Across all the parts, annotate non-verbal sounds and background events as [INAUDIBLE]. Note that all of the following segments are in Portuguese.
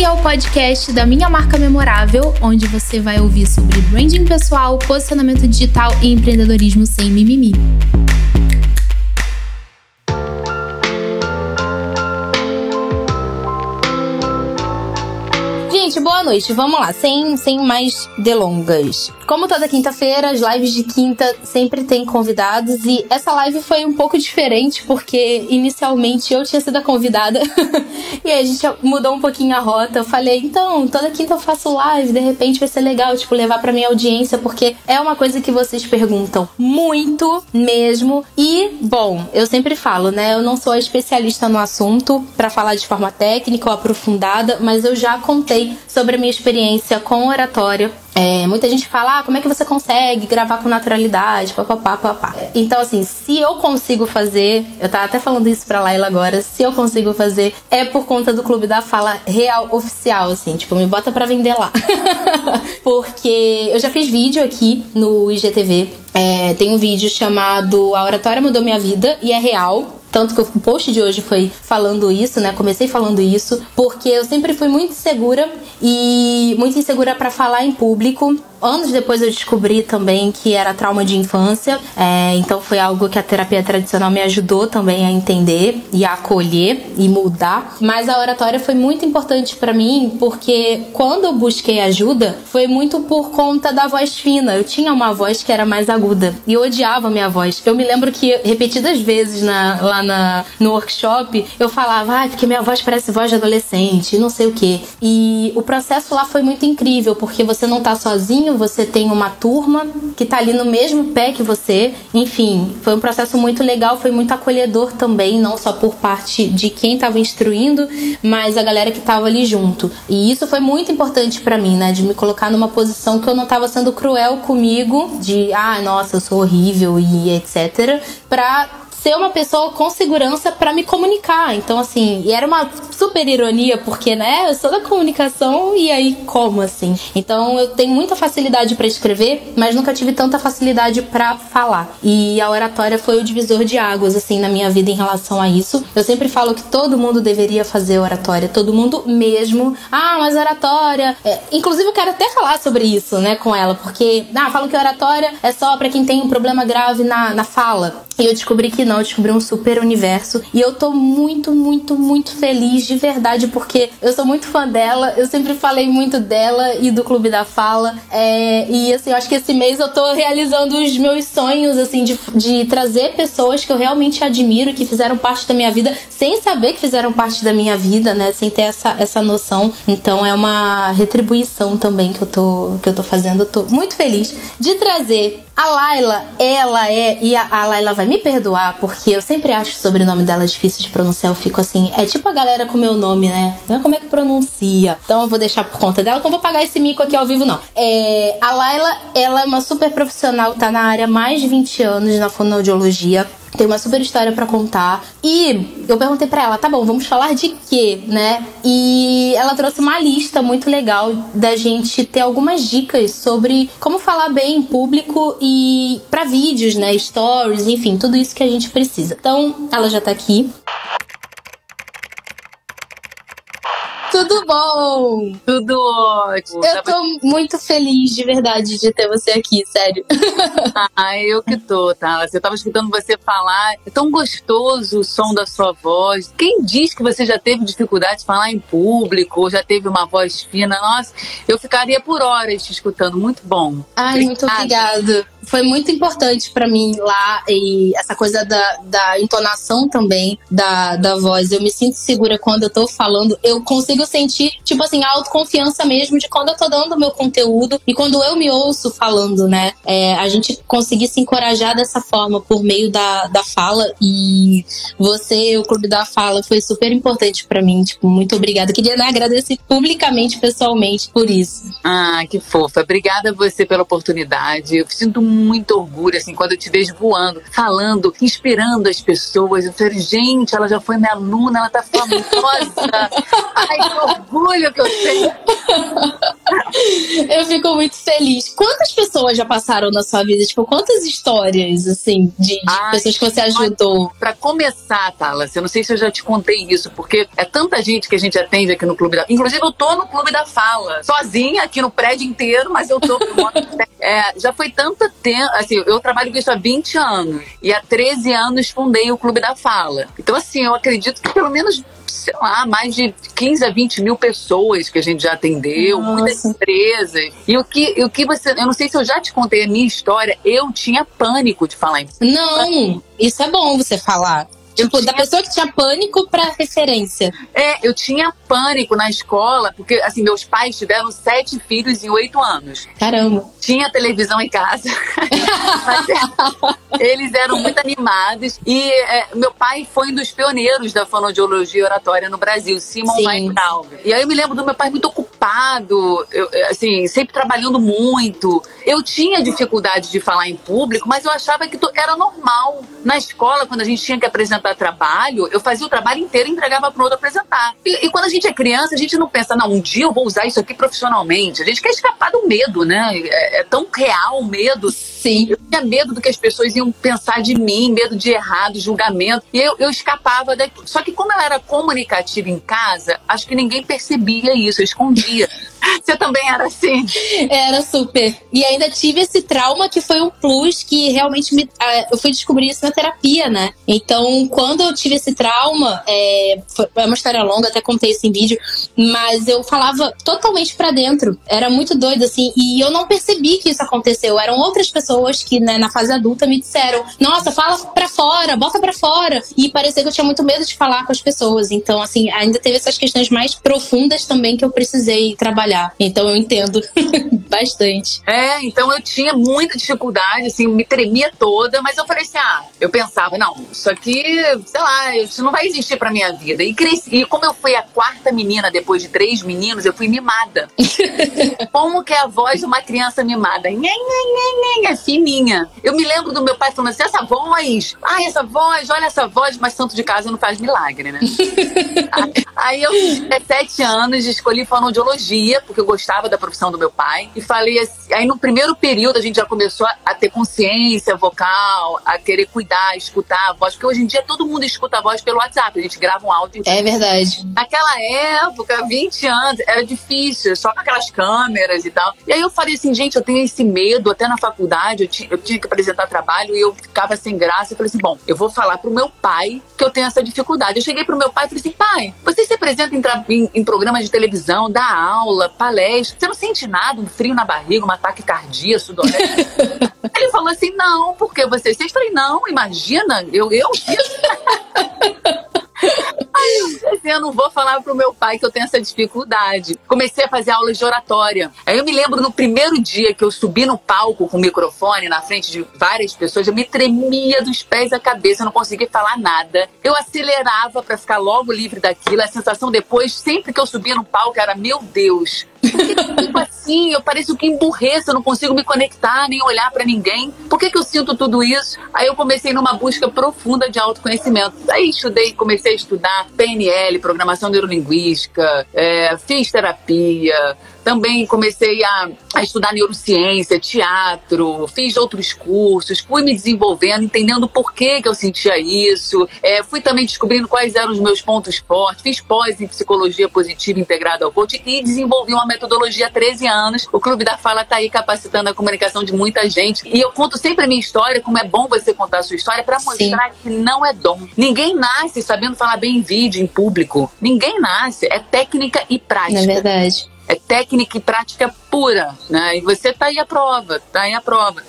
Esse é o podcast da Minha Marca Memorável, onde você vai ouvir sobre branding pessoal, posicionamento digital e empreendedorismo sem mimimi. Boa noite. Vamos lá, sem, sem mais delongas. Como toda quinta-feira, as lives de quinta sempre tem convidados e essa live foi um pouco diferente porque inicialmente eu tinha sido a convidada [LAUGHS] e aí a gente mudou um pouquinho a rota. Eu falei, então, toda quinta eu faço live, de repente vai ser legal, tipo, levar pra minha audiência porque é uma coisa que vocês perguntam muito mesmo. E, bom, eu sempre falo, né? Eu não sou especialista no assunto para falar de forma técnica ou aprofundada, mas eu já contei sobre a minha experiência com oratória é, muita gente fala, ah, como é que você consegue gravar com naturalidade, papapá, papá. Então, assim, se eu consigo fazer, eu tava até falando isso pra Laila agora, se eu consigo fazer, é por conta do Clube da Fala real, oficial, assim, tipo, me bota pra vender lá. [LAUGHS] Porque eu já fiz vídeo aqui no IGTV, é, tem um vídeo chamado A Oratória Mudou Minha Vida e é real. Tanto que o post de hoje foi falando isso, né? Comecei falando isso, porque eu sempre fui muito insegura e muito insegura para falar em público. Anos depois eu descobri também que era trauma de infância, é, então foi algo que a terapia tradicional me ajudou também a entender e a acolher e mudar. Mas a oratória foi muito importante para mim porque quando eu busquei ajuda foi muito por conta da voz fina. Eu tinha uma voz que era mais aguda e eu odiava minha voz. Eu me lembro que repetidas vezes na, lá na, no workshop eu falava, ah, porque minha voz parece voz de adolescente, não sei o que. E o processo lá foi muito incrível porque você não tá sozinho você tem uma turma que tá ali no mesmo pé que você. Enfim, foi um processo muito legal, foi muito acolhedor também, não só por parte de quem estava instruindo, mas a galera que tava ali junto. E isso foi muito importante para mim, né, de me colocar numa posição que eu não tava sendo cruel comigo, de ah, nossa, eu sou horrível e etc, para ser uma pessoa com segurança para me comunicar. Então, assim, e era uma super ironia, porque, né, eu sou da comunicação e aí como, assim? Então, eu tenho muita facilidade para escrever, mas nunca tive tanta facilidade para falar. E a oratória foi o divisor de águas, assim, na minha vida em relação a isso. Eu sempre falo que todo mundo deveria fazer oratória, todo mundo mesmo. Ah, mas oratória. É, inclusive, eu quero até falar sobre isso, né, com ela, porque, ah, falam que oratória é só para quem tem um problema grave na, na fala. E eu descobri que descobri um super universo. E eu tô muito, muito, muito feliz de verdade, porque eu sou muito fã dela. Eu sempre falei muito dela e do Clube da Fala. É, e assim, eu acho que esse mês eu tô realizando os meus sonhos, assim, de, de trazer pessoas que eu realmente admiro, que fizeram parte da minha vida, sem saber que fizeram parte da minha vida, né? Sem ter essa, essa noção. Então é uma retribuição também que eu tô, que eu tô fazendo. Eu tô muito feliz de trazer a Laila, ela é. E a, a Laila vai me perdoar, porque eu sempre acho o sobrenome dela difícil de pronunciar. Eu fico assim. É tipo a galera com meu nome, né? Não é como é que pronuncia. Então eu vou deixar por conta dela, eu vou pagar esse mico aqui ao vivo, não. É, a Laila, ela é uma super profissional, tá na área há mais de 20 anos na fonoaudiologia tem uma super história para contar. E eu perguntei para ela, tá bom, vamos falar de quê, né? E ela trouxe uma lista muito legal da gente ter algumas dicas sobre como falar bem em público e para vídeos, né, stories, enfim, tudo isso que a gente precisa. Então, ela já tá aqui. Tudo bom? Tudo ótimo. Eu tô muito feliz de verdade de ter você aqui, sério. Ah, eu que tô, tá? Eu tava escutando você falar. É tão gostoso o som da sua voz. Quem diz que você já teve dificuldade de falar em público, ou já teve uma voz fina? Nossa, eu ficaria por horas te escutando. Muito bom. Ai, muito obrigada foi muito importante para mim lá e essa coisa da, da entonação também da, da voz. Eu me sinto segura quando eu tô falando. Eu consigo sentir, tipo assim, a autoconfiança mesmo de quando eu tô dando o meu conteúdo e quando eu me ouço falando, né? É, a gente conseguir se encorajar dessa forma por meio da, da fala e você, o Clube da Fala, foi super importante para mim. Tipo, muito obrigada. Queria né, agradecer publicamente, pessoalmente, por isso. Ah, que fofa. Obrigada a você pela oportunidade. Eu sinto muito orgulho, assim, quando eu te vejo voando, falando, inspirando as pessoas. Eu falei, gente, ela já foi minha aluna, ela tá famosa. [LAUGHS] Ai, que orgulho que eu tenho. Eu fico muito feliz. Quantas pessoas já passaram na sua vida? Tipo, quantas histórias, assim, de, de Ai, pessoas que você ajudou? Para começar, Talas, eu não sei se eu já te contei isso, porque é tanta gente que a gente atende aqui no Clube da... Inclusive, eu tô no Clube da Fala, sozinha aqui no prédio inteiro, mas eu tô... [LAUGHS] é, já foi tanto tempo... Assim, eu trabalho com isso há 20 anos. E há 13 anos fundei o Clube da Fala. Então, assim, eu acredito que pelo menos sei lá, mais de 15 a 20 mil pessoas que a gente já atendeu, Nossa. muitas empresas. E o que, o que você. Eu não sei se eu já te contei a minha história, eu tinha pânico de falar em Não, isso é bom você falar. Tipo, tinha... da pessoa que tinha pânico pra referência. É, eu tinha pânico na escola, porque, assim, meus pais tiveram sete filhos em oito anos. Caramba. Tinha televisão em casa. [LAUGHS] Eles eram muito animados. E é, meu pai foi um dos pioneiros da fonoaudiologia oratória no Brasil, Simon Weintraub. E aí eu me lembro do meu pai muito ocupado, eu, assim, sempre trabalhando muito. Eu tinha dificuldade de falar em público, mas eu achava que era normal. Na escola, quando a gente tinha que apresentar trabalho, eu fazia o trabalho inteiro e entregava para o outro apresentar. E, e, quando a gente é criança, a gente não pensa, não, um dia eu vou usar isso aqui profissionalmente. A gente quer escapar do medo, né? É, é tão real o medo. Sim. Eu tinha medo do que as pessoas iam pensar de mim, medo de errado, julgamento. E eu, eu escapava daqui. Só que como ela era comunicativa em casa, acho que ninguém percebia isso, eu escondia. Você também era assim? Era super. E ainda tive esse trauma que foi um plus que realmente me, uh, eu fui descobrir isso na terapia, né? Então, quando eu tive esse trauma, é, foi, é uma história longa, até contei isso em vídeo, mas eu falava totalmente para dentro. Era muito doido, assim, e eu não percebi que isso aconteceu. Eram outras pessoas que, né, na fase adulta, me disseram: Nossa, fala pra fora, bota pra fora. E parecia que eu tinha muito medo de falar com as pessoas. Então, assim, ainda teve essas questões mais profundas também que eu precisei trabalhar trabalhar. Então eu entendo [LAUGHS] bastante. É, então eu tinha muita dificuldade, assim, me tremia toda, mas eu falei assim: ah, eu pensava, não, isso aqui, sei lá, isso não vai existir pra minha vida. E cresci. E como eu fui a quarta menina depois de três meninos, eu fui mimada. [LAUGHS] como que é a voz de uma criança mimada? Nha, nha, nha, fininha. Eu me lembro do meu pai falando assim: essa voz, ai, essa voz, olha essa voz, mas santo de casa não faz milagre, né? [LAUGHS] Aí eu, 17 anos, escolhi fonoaudiologia porque eu gostava da profissão do meu pai. E falei assim, aí no primeiro período a gente já começou a, a ter consciência vocal, a querer cuidar, escutar a voz, porque hoje em dia todo mundo escuta a voz pelo WhatsApp, a gente grava um áudio. É verdade. Naquela época, 20 anos, era difícil, só com aquelas câmeras e tal. E aí eu falei assim, gente, eu tenho esse medo, até na faculdade eu, eu tinha que apresentar trabalho e eu ficava sem graça. Eu falei assim, bom, eu vou falar pro meu pai que eu tenho essa dificuldade. Eu cheguei pro meu pai e falei assim, pai, você se apresenta em, em, em programas de televisão, dá aula, palestra, você não sente nada, um frio na barriga, um ataque cardíaco, sudorese? [LAUGHS] Ele falou assim, não, porque você... Vocês falei, não, imagina, eu... eu [LAUGHS] Aí eu eu não vou falar pro meu pai que eu tenho essa dificuldade. Comecei a fazer aulas de oratória. Aí eu me lembro no primeiro dia que eu subi no palco com o microfone na frente de várias pessoas, eu me tremia dos pés à cabeça, eu não conseguia falar nada. Eu acelerava para ficar logo livre daquilo. A sensação depois, sempre que eu subia no palco, era: meu Deus, tipo assim, eu pareço que emburreço, eu não consigo me conectar, nem olhar para ninguém. Por que, que eu sinto tudo isso? Aí eu comecei numa busca profunda de autoconhecimento. Aí estudei, comecei a estudar PNL, programação neurolinguística, é, fiz terapia, também comecei a, a, estudar neurociência, teatro, fiz outros cursos, fui me desenvolvendo, entendendo por que, que eu sentia isso. É, fui também descobrindo quais eram os meus pontos fortes. Fiz pós em psicologia positiva integrada ao coaching e desenvolvi uma metodologia há 13 anos. O Clube da Fala está aí capacitando a comunicação de muita gente. E eu conto sempre a minha história, como é bom você contar a sua história, para mostrar Sim. que não é dom. Ninguém nasce sabendo falar bem em vídeo, em público. Ninguém nasce. É técnica e prática. É verdade é técnica e prática pura, né? E você tá aí a prova, tá aí a prova.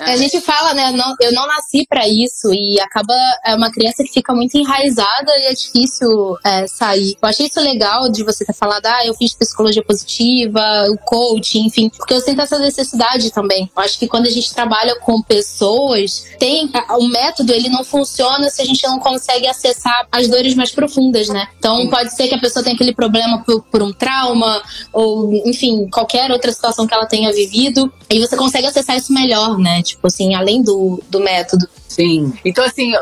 A gente fala, né? Não, eu não nasci para isso e acaba é uma criança que fica muito enraizada e é difícil é, sair. Eu achei isso legal de você ter falado, ah, eu fiz psicologia positiva, o coaching, enfim, porque eu sinto essa necessidade também. Eu acho que quando a gente trabalha com pessoas, tem o método ele não funciona se a gente não consegue acessar as dores mais profundas, né? Então pode ser que a pessoa tenha aquele problema por, por um trauma ou, enfim, qualquer outra situação que ela tenha vivido e você consegue acessar isso melhor, né? Tipo assim, além do, do método. Sim. Então, assim,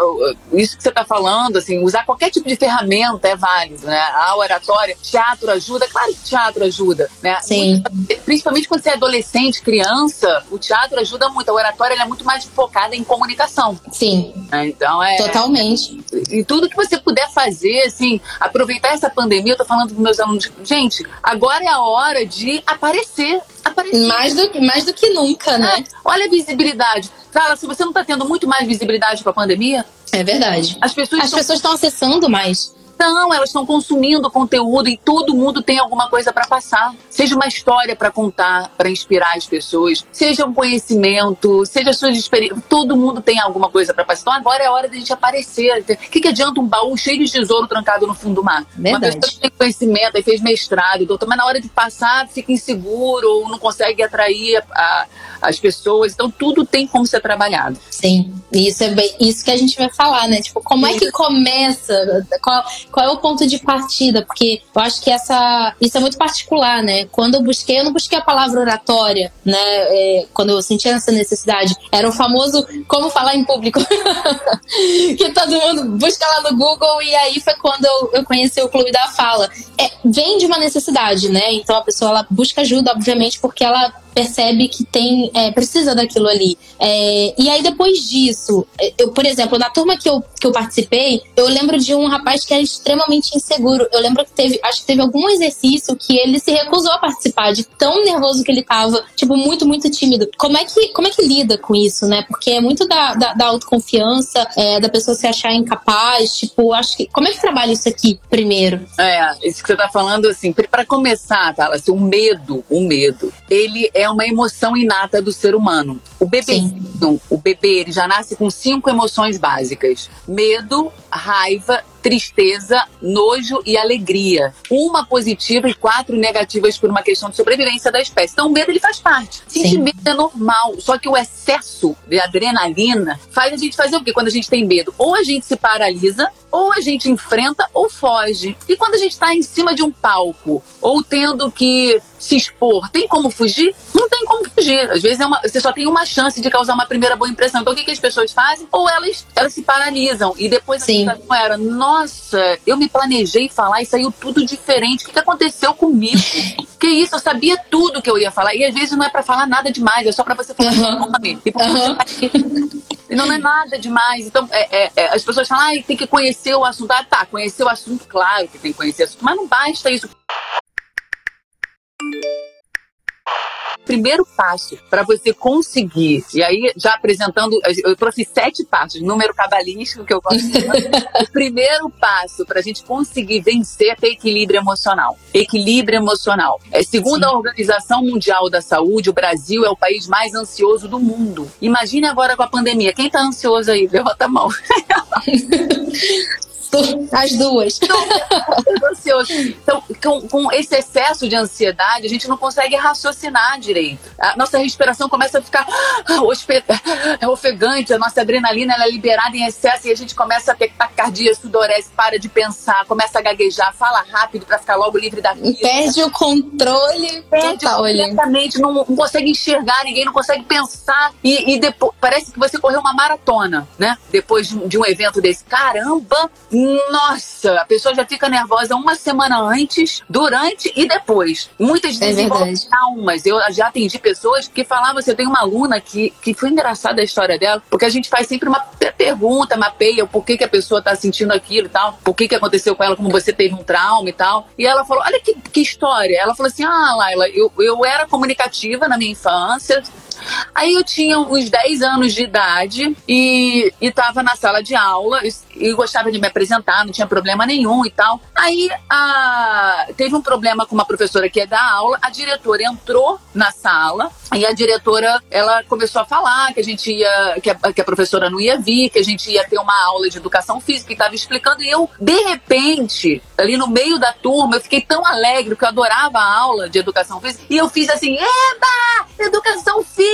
isso que você está falando, assim, usar qualquer tipo de ferramenta é válido, né? A oratória, teatro ajuda, claro que teatro ajuda, né? Sim. Principalmente quando você é adolescente, criança, o teatro ajuda muito. A oratória é muito mais focada em comunicação. Sim. É, então é. Totalmente. E tudo que você puder fazer, assim, aproveitar essa pandemia, eu tô falando para meus alunos, gente, agora é a hora de aparecer. Aparecer. Mais do, mais do que nunca, né? É, olha a visibilidade. Fala, se você não está tendo muito mais visibilidade com a pandemia. É verdade. As pessoas As estão... pessoas estão acessando mais. Não, elas estão consumindo conteúdo e todo mundo tem alguma coisa para passar. Seja uma história para contar, para inspirar as pessoas, seja um conhecimento, seja suas experiências. Todo mundo tem alguma coisa para passar. Então agora é hora de a gente aparecer. O que, que adianta um baú cheio de tesouro trancado no fundo do mar? Verdade. Uma pessoa que tem conhecimento e fez mestrado, doutor, mas na hora de passar fica inseguro ou não consegue atrair a, a, as pessoas. Então tudo tem como ser trabalhado. Sim, isso é bem, isso que a gente vai falar, né? Tipo, como é que começa? Qual, qual é o ponto de partida? Porque eu acho que essa, isso é muito particular, né? Quando eu busquei, eu não busquei a palavra oratória, né? É, quando eu senti essa necessidade, era o famoso como falar em público, [LAUGHS] que todo mundo busca lá no Google e aí foi quando eu, eu conheci o Clube da Fala. É, vem de uma necessidade, né? Então a pessoa ela busca ajuda, obviamente, porque ela percebe que tem é, precisa daquilo ali. É, e aí depois disso, eu, por exemplo, na turma que eu, que eu participei, eu lembro de um rapaz que era extremamente inseguro. Eu lembro que teve, acho que teve algum exercício que ele se recusou a participar de tão nervoso que ele tava, tipo, muito, muito tímido. Como é que, como é que lida com isso, né? Porque é muito da, da, da autoconfiança, é, da pessoa se achar incapaz, tipo, acho que. Como é que trabalha isso aqui primeiro? É, isso que você tá falando, assim, para começar, tá? Assim, o medo, o medo, ele é uma emoção inata do ser humano. O bebê, o bebê, ele já nasce com cinco emoções básicas: medo, raiva, tristeza, nojo e alegria. Uma positiva e quatro negativas por uma questão de sobrevivência da espécie. Então o medo ele faz parte. Sentir Sim. medo é normal, só que o excesso de adrenalina faz a gente fazer o quê quando a gente tem medo? Ou a gente se paralisa, ou a gente enfrenta ou foge. E quando a gente está em cima de um palco, ou tendo que se expor, tem como fugir? Não tem como fugir. Às vezes é uma, você só tem uma chance de causar uma primeira boa impressão. Então o que, que as pessoas fazem? Ou elas, elas se paralisam e depois Sim. a sensação era, nossa, eu me planejei falar e saiu tudo diferente. O que, que aconteceu comigo? [LAUGHS] que isso, eu sabia tudo que eu ia falar. E às vezes não é para falar nada demais, é só para você falar Uhum. uhum. nome. E Uhum. Não é nada demais. Então, é, é, é, as pessoas falam, ah, tem que conhecer o assunto. Ah, tá, conhecer o assunto, claro que tem que conhecer o assunto, mas não basta isso. Primeiro passo para você conseguir, e aí já apresentando, eu trouxe sete passos, número cabalístico que eu gosto de [LAUGHS] o primeiro passo para a gente conseguir vencer é ter equilíbrio emocional. Equilíbrio emocional. É, segundo Sim. a Organização Mundial da Saúde, o Brasil é o país mais ansioso do mundo. Imagine agora com a pandemia. Quem tá ansioso aí? Levanta a mão. [LAUGHS] As duas. ansioso. Então, com, com esse excesso de ansiedade, a gente não consegue raciocinar direito. A nossa respiração começa a ficar ah, é ofegante, a nossa adrenalina ela é liberada em excesso e a gente começa a ter taquicardia, sudorese, para de pensar, começa a gaguejar, fala rápido para ficar logo livre da vida. Perde o controle Perde total ali. completamente, não, não consegue enxergar ninguém, não consegue pensar. E, e depois parece que você correu uma maratona, né? Depois de, de um evento desse. Caramba! Nossa! A pessoa já fica nervosa uma semana antes, durante e depois. Muitas É desenvolvem verdade. traumas. Eu já atendi pessoas que falavam assim: eu tenho uma aluna que, que foi engraçada a história dela, porque a gente faz sempre uma pe- pergunta, mapeia o porquê que a pessoa tá sentindo aquilo e tal, por que que aconteceu com ela, como você teve um trauma e tal. E ela falou: olha que, que história. Ela falou assim: ah, Laila, eu, eu era comunicativa na minha infância. Aí eu tinha uns 10 anos de idade e, e tava na sala de aula e, gostava de me apresentar, não tinha problema nenhum e tal. Aí a, teve um problema com uma professora que ia dar aula, a diretora entrou na sala e a diretora ela começou a falar que a gente ia, que a, que a professora não ia vir, que a gente ia ter uma aula de educação física e estava explicando. E eu, de repente, ali no meio da turma, eu fiquei tão alegre porque eu adorava a aula de educação física e eu fiz assim: Eba! Educação física!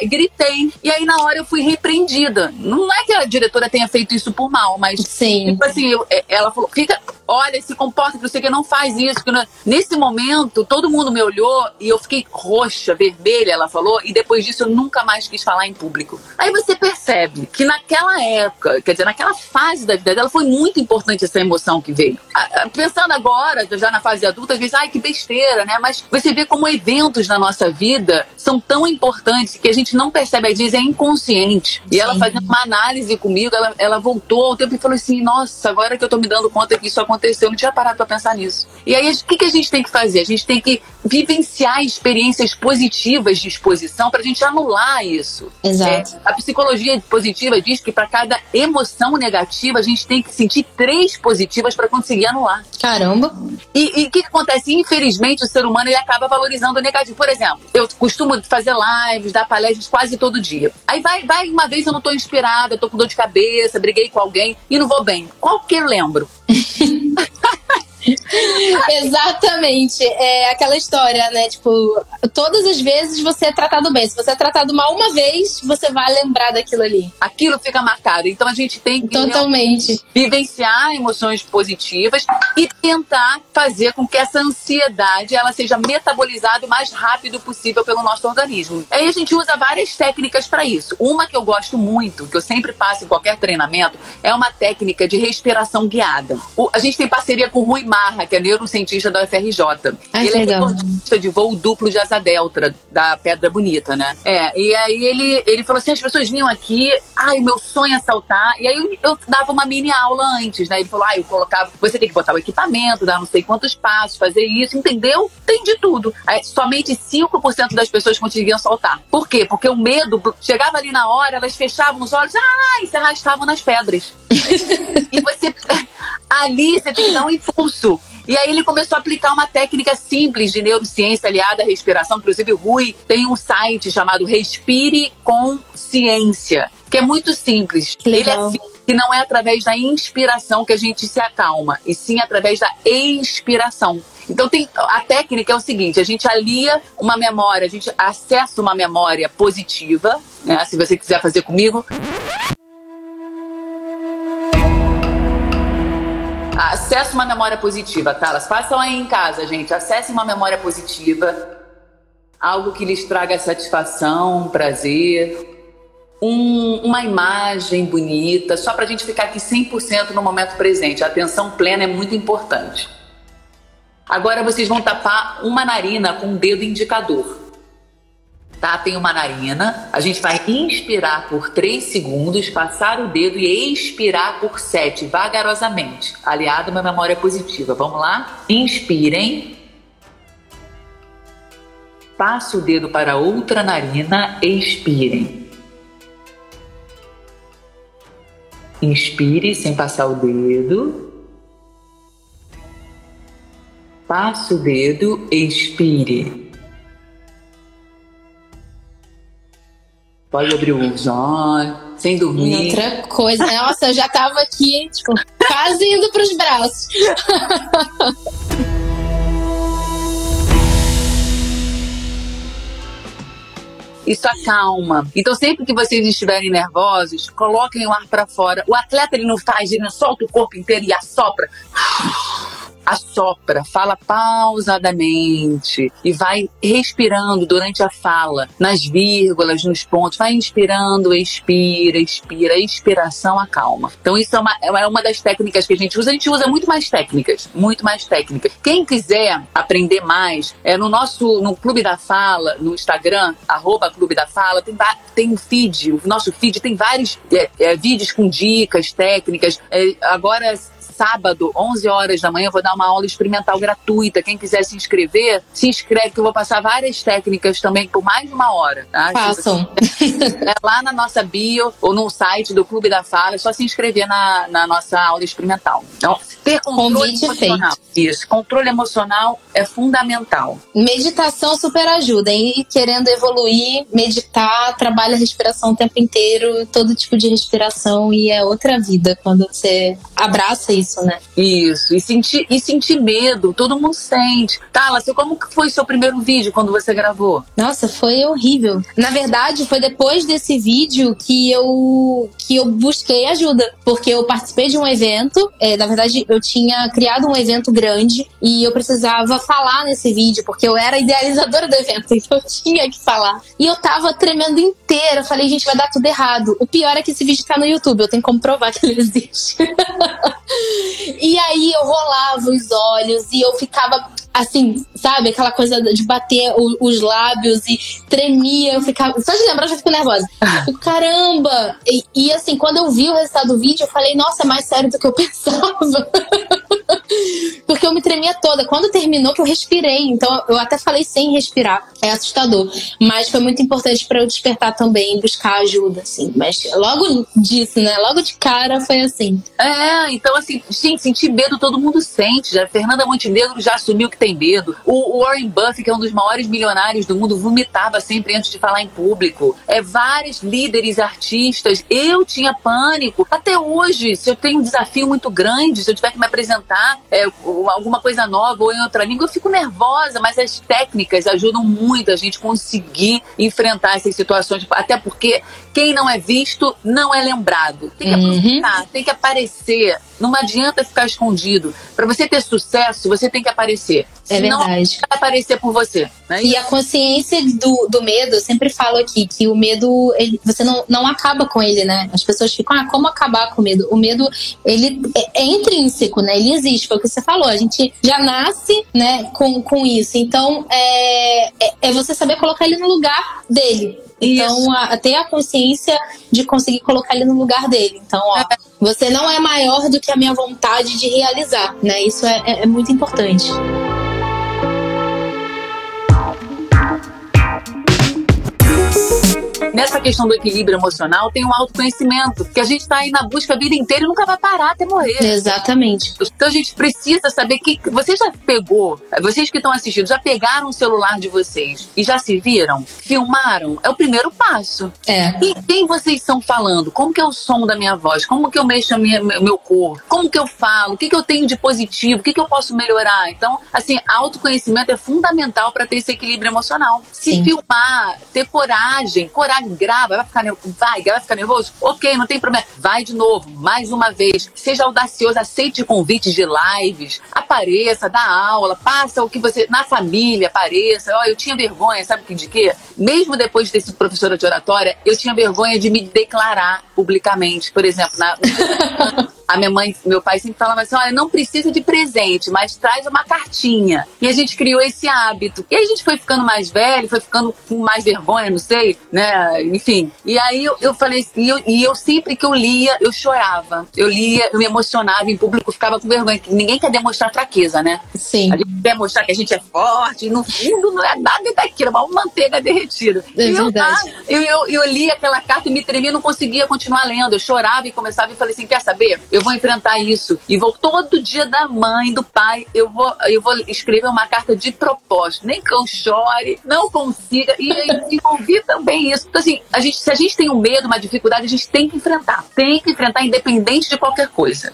E gritei. E aí, na hora, eu fui repreendida. Não é que a diretora tenha feito isso por mal, mas Sim. Tipo assim, eu- é- ela falou, fica, olha, se comporta, que você que não faz isso. Que não... Nesse momento, todo mundo me olhou e eu fiquei roxa, vermelha, ela falou, e depois disso eu nunca mais quis falar em público. Aí você percebe que naquela época, quer dizer, naquela fase da vida dela, foi muito importante essa emoção que veio. Pensando agora, já na fase adulta, às vezes, ai, que besteira, né? Mas você vê como eventos na nossa vida são tão importantes que a gente não percebe, às vezes é inconsciente. E Sim. ela fazendo uma análise comigo, ela, ela voltou ao tempo e falou assim: nossa, agora que eu tô me dando conta que isso aconteceu, eu não tinha parado pra pensar nisso. E aí, o que, que a gente tem que fazer? A gente tem que vivenciar experiências positivas de exposição pra gente anular isso. Exato. É, a psicologia positiva diz que para cada emoção negativa, a gente tem que sentir três positivas para conseguir anular. Caramba! E o que, que, acontece? Infelizmente, o ser humano ele acaba valorizando o negativo. Por exemplo, eu costumo fazer lives, dar palestras quase todo dia. Aí vai, vai uma vez eu não tô inspirada, eu tô com dor de cabeça, briguei com alguém e não vou bem. Qual que eu lembro? [LAUGHS] Exatamente. É aquela história, né? Tipo, todas as vezes você é tratado bem. Se você é tratado mal uma vez, você vai lembrar daquilo ali. Aquilo fica marcado. Então a gente tem que Totalmente. vivenciar emoções positivas e tentar fazer com que essa ansiedade ela seja metabolizada o mais rápido possível pelo nosso organismo. Aí a gente usa várias técnicas para isso. Uma que eu gosto muito, que eu sempre passo em qualquer treinamento, é uma técnica de respiração guiada. O, a gente tem parceria com o Rui Marra, que é neurocientista da UFRJ. Ah, ele legal. é recordista de voo duplo de asa delta, da Pedra Bonita, né? É, e aí ele, ele falou assim, as pessoas vinham aqui, ai, o meu sonho é saltar. E aí eu, eu dava uma mini aula antes, né? Ele falou, ah, eu colocava, você tem que botar o equipamento, dar não sei quantos passos, fazer isso, entendeu? Tem de tudo. Aí, somente 5% das pessoas conseguiam saltar. Por quê? Porque o medo, chegava ali na hora, elas fechavam os olhos, ai, se arrastavam nas pedras. [LAUGHS] e você, ali você tem que dar um impulso. E aí ele começou a aplicar uma técnica simples de neurociência aliada à respiração. Inclusive, o Rui tem um site chamado Respire com Ciência, que é muito simples. Ele é simples e não é através da inspiração que a gente se acalma, e sim através da expiração. Então tem a técnica é o seguinte: a gente alia uma memória, a gente acessa uma memória positiva, né? Se você quiser fazer comigo. Acesse uma memória positiva, tá? Elas façam aí em casa, gente. Acesse uma memória positiva. Algo que lhes traga satisfação, prazer. Um, uma imagem bonita, só para a gente ficar aqui 100% no momento presente. A atenção plena é muito importante. Agora vocês vão tapar uma narina com um dedo indicador tá? Tem uma narina. A gente vai inspirar por 3 segundos, passar o dedo e expirar por 7, vagarosamente, aliado a uma memória positiva. Vamos lá? Inspirem. Passe o dedo para outra narina, expirem. Inspire sem passar o dedo. Passe o dedo, expire. Pode abrir os olhos, sem dormir. outra coisa. Nossa, eu já tava aqui, tipo, quase indo pros braços. Isso acalma. Então, sempre que vocês estiverem nervosos, coloquem o ar para fora. O atleta ele não faz, ele não solta o corpo inteiro e assopra assopra, fala pausadamente e vai respirando durante a fala, nas vírgulas, nos pontos, vai inspirando, expira, expira, a expiração acalma. Então isso é uma, é uma das técnicas que a gente usa, a gente usa muito mais técnicas, muito mais técnicas. Quem quiser aprender mais, é no nosso, no Clube da Fala, no Instagram, arroba Clube da Fala, tem, tem um feed, o nosso feed tem vários é, é, vídeos com dicas, técnicas, é, agora sábado, 11 horas da manhã, eu vou dar uma aula experimental gratuita. Quem quiser se inscrever, se inscreve que eu vou passar várias técnicas também por mais de uma hora. Tá? Façam. É lá na nossa bio ou no site do Clube da Fala, é só se inscrever na, na nossa aula experimental. Então, ter controle Convite emocional. Feito. Isso, controle emocional é fundamental. Meditação super ajuda. E querendo evoluir, meditar, trabalha a respiração o tempo inteiro, todo tipo de respiração, e é outra vida quando você abraça isso isso, né? Isso, e sentir, e sentir medo, todo mundo sente. Tá, Lácio, como que foi o seu primeiro vídeo quando você gravou? Nossa, foi horrível. Na verdade, foi depois desse vídeo que eu que eu busquei ajuda, porque eu participei de um evento, é, na verdade, eu tinha criado um evento grande e eu precisava falar nesse vídeo, porque eu era idealizadora do evento, [LAUGHS] então eu tinha que falar. E eu tava tremendo inteira, eu falei, gente, vai dar tudo errado. O pior é que esse vídeo tá no YouTube, eu tenho como provar que ele existe. [LAUGHS] e aí eu rolava os olhos e eu ficava assim, sabe? Aquela coisa de bater o, os lábios e tremia. Eu ficava. Só de lembrar, eu já fico nervosa. [LAUGHS] Eu, Caramba! E, e, assim, quando eu vi o resultado do vídeo, eu falei, nossa, é mais sério do que eu [LAUGHS] pensava. Porque eu me tremia toda. Quando terminou, que eu respirei. Então, eu até falei sem respirar. É assustador. Mas foi muito importante para eu despertar também, buscar ajuda, assim. Mas logo disso, né? Logo de cara foi assim. É, então, assim, gente, sentir medo todo mundo sente. Já. Fernanda Montenegro já assumiu que tem medo. O, o Warren Buffett, que é um dos maiores milionários do mundo, vomitava sempre antes de falar em público. É, vários líderes artistas. Eu tinha pânico. Até hoje, se eu tenho um desafio muito grande, se eu tiver que me apresentar, é, alguma coisa nova ou em outra língua, eu fico nervosa, mas as técnicas ajudam muito a gente conseguir enfrentar essas situações, até porque quem não é visto não é lembrado. Tem que uhum. aproveitar, tem que aparecer. Não adianta ficar escondido. Para você ter sucesso, você tem que aparecer. É Senão, verdade. vai aparecer por você. Né? E a consciência do, do medo, eu sempre falo aqui que o medo, ele, você não, não acaba com ele, né? As pessoas ficam, ah, como acabar com o medo? O medo, ele é, é intrínseco, né? Ele existe, foi o que você falou. A gente já nasce, né, com, com isso. Então, é, é, é você saber colocar ele no lugar dele. Então, a, ter a consciência de conseguir colocar ele no lugar dele. Então, ó, é. você não é maior do que a minha vontade de realizar, né? Isso é, é, é muito importante. Nessa questão do equilíbrio emocional tem um autoconhecimento, que a gente está aí na busca a vida inteira e nunca vai parar até morrer. Exatamente. Então a gente precisa saber que você já pegou, vocês que estão assistindo, já pegaram o celular de vocês e já se viram, filmaram, é o primeiro passo. É. E quem vocês estão falando? Como que é o som da minha voz? Como que eu mexo minha, meu corpo? Como que eu falo? O que, que eu tenho de positivo? O que, que eu posso melhorar? Então, assim, autoconhecimento é fundamental para ter esse equilíbrio emocional. Se Sim. filmar, ter coragem, coragem grava, vai ficar, vai, vai ficar nervoso? Ok, não tem problema. Vai de novo, mais uma vez. Seja audacioso, aceite convites de lives, apareça, dá aula, passa o que você. Na família, apareça. Ó, oh, eu tinha vergonha, sabe de quê? Mesmo depois de ter sido professora de oratória, eu tinha vergonha de me declarar publicamente. Por exemplo, na. [LAUGHS] a minha mãe, meu pai sempre falava assim: olha, não precisa de presente, mas traz uma cartinha. E a gente criou esse hábito. E a gente foi ficando mais velho, foi ficando com mais vergonha, não sei, né? Enfim. E aí eu, eu falei, e eu, e eu sempre que eu lia, eu chorava. Eu lia, eu me emocionava, em público ficava com vergonha. Ninguém quer demonstrar fraqueza, né? Sim. A gente quer mostrar que a gente é forte, no fundo não é nada daquilo, é uma manteiga derretida. É e verdade. Eu, eu, eu, eu lia aquela carta e me tremia, não conseguia continuar lendo. Eu chorava e começava e falei assim: quer saber? Eu vou enfrentar isso. E vou todo dia da mãe, do pai, eu vou, eu vou escrever uma carta de propósito. Nem que eu chore, não consiga. E desenvolvi também isso. Então, assim, a gente, se a gente tem um medo, uma dificuldade, a gente tem que enfrentar. Tem que enfrentar independente de qualquer coisa.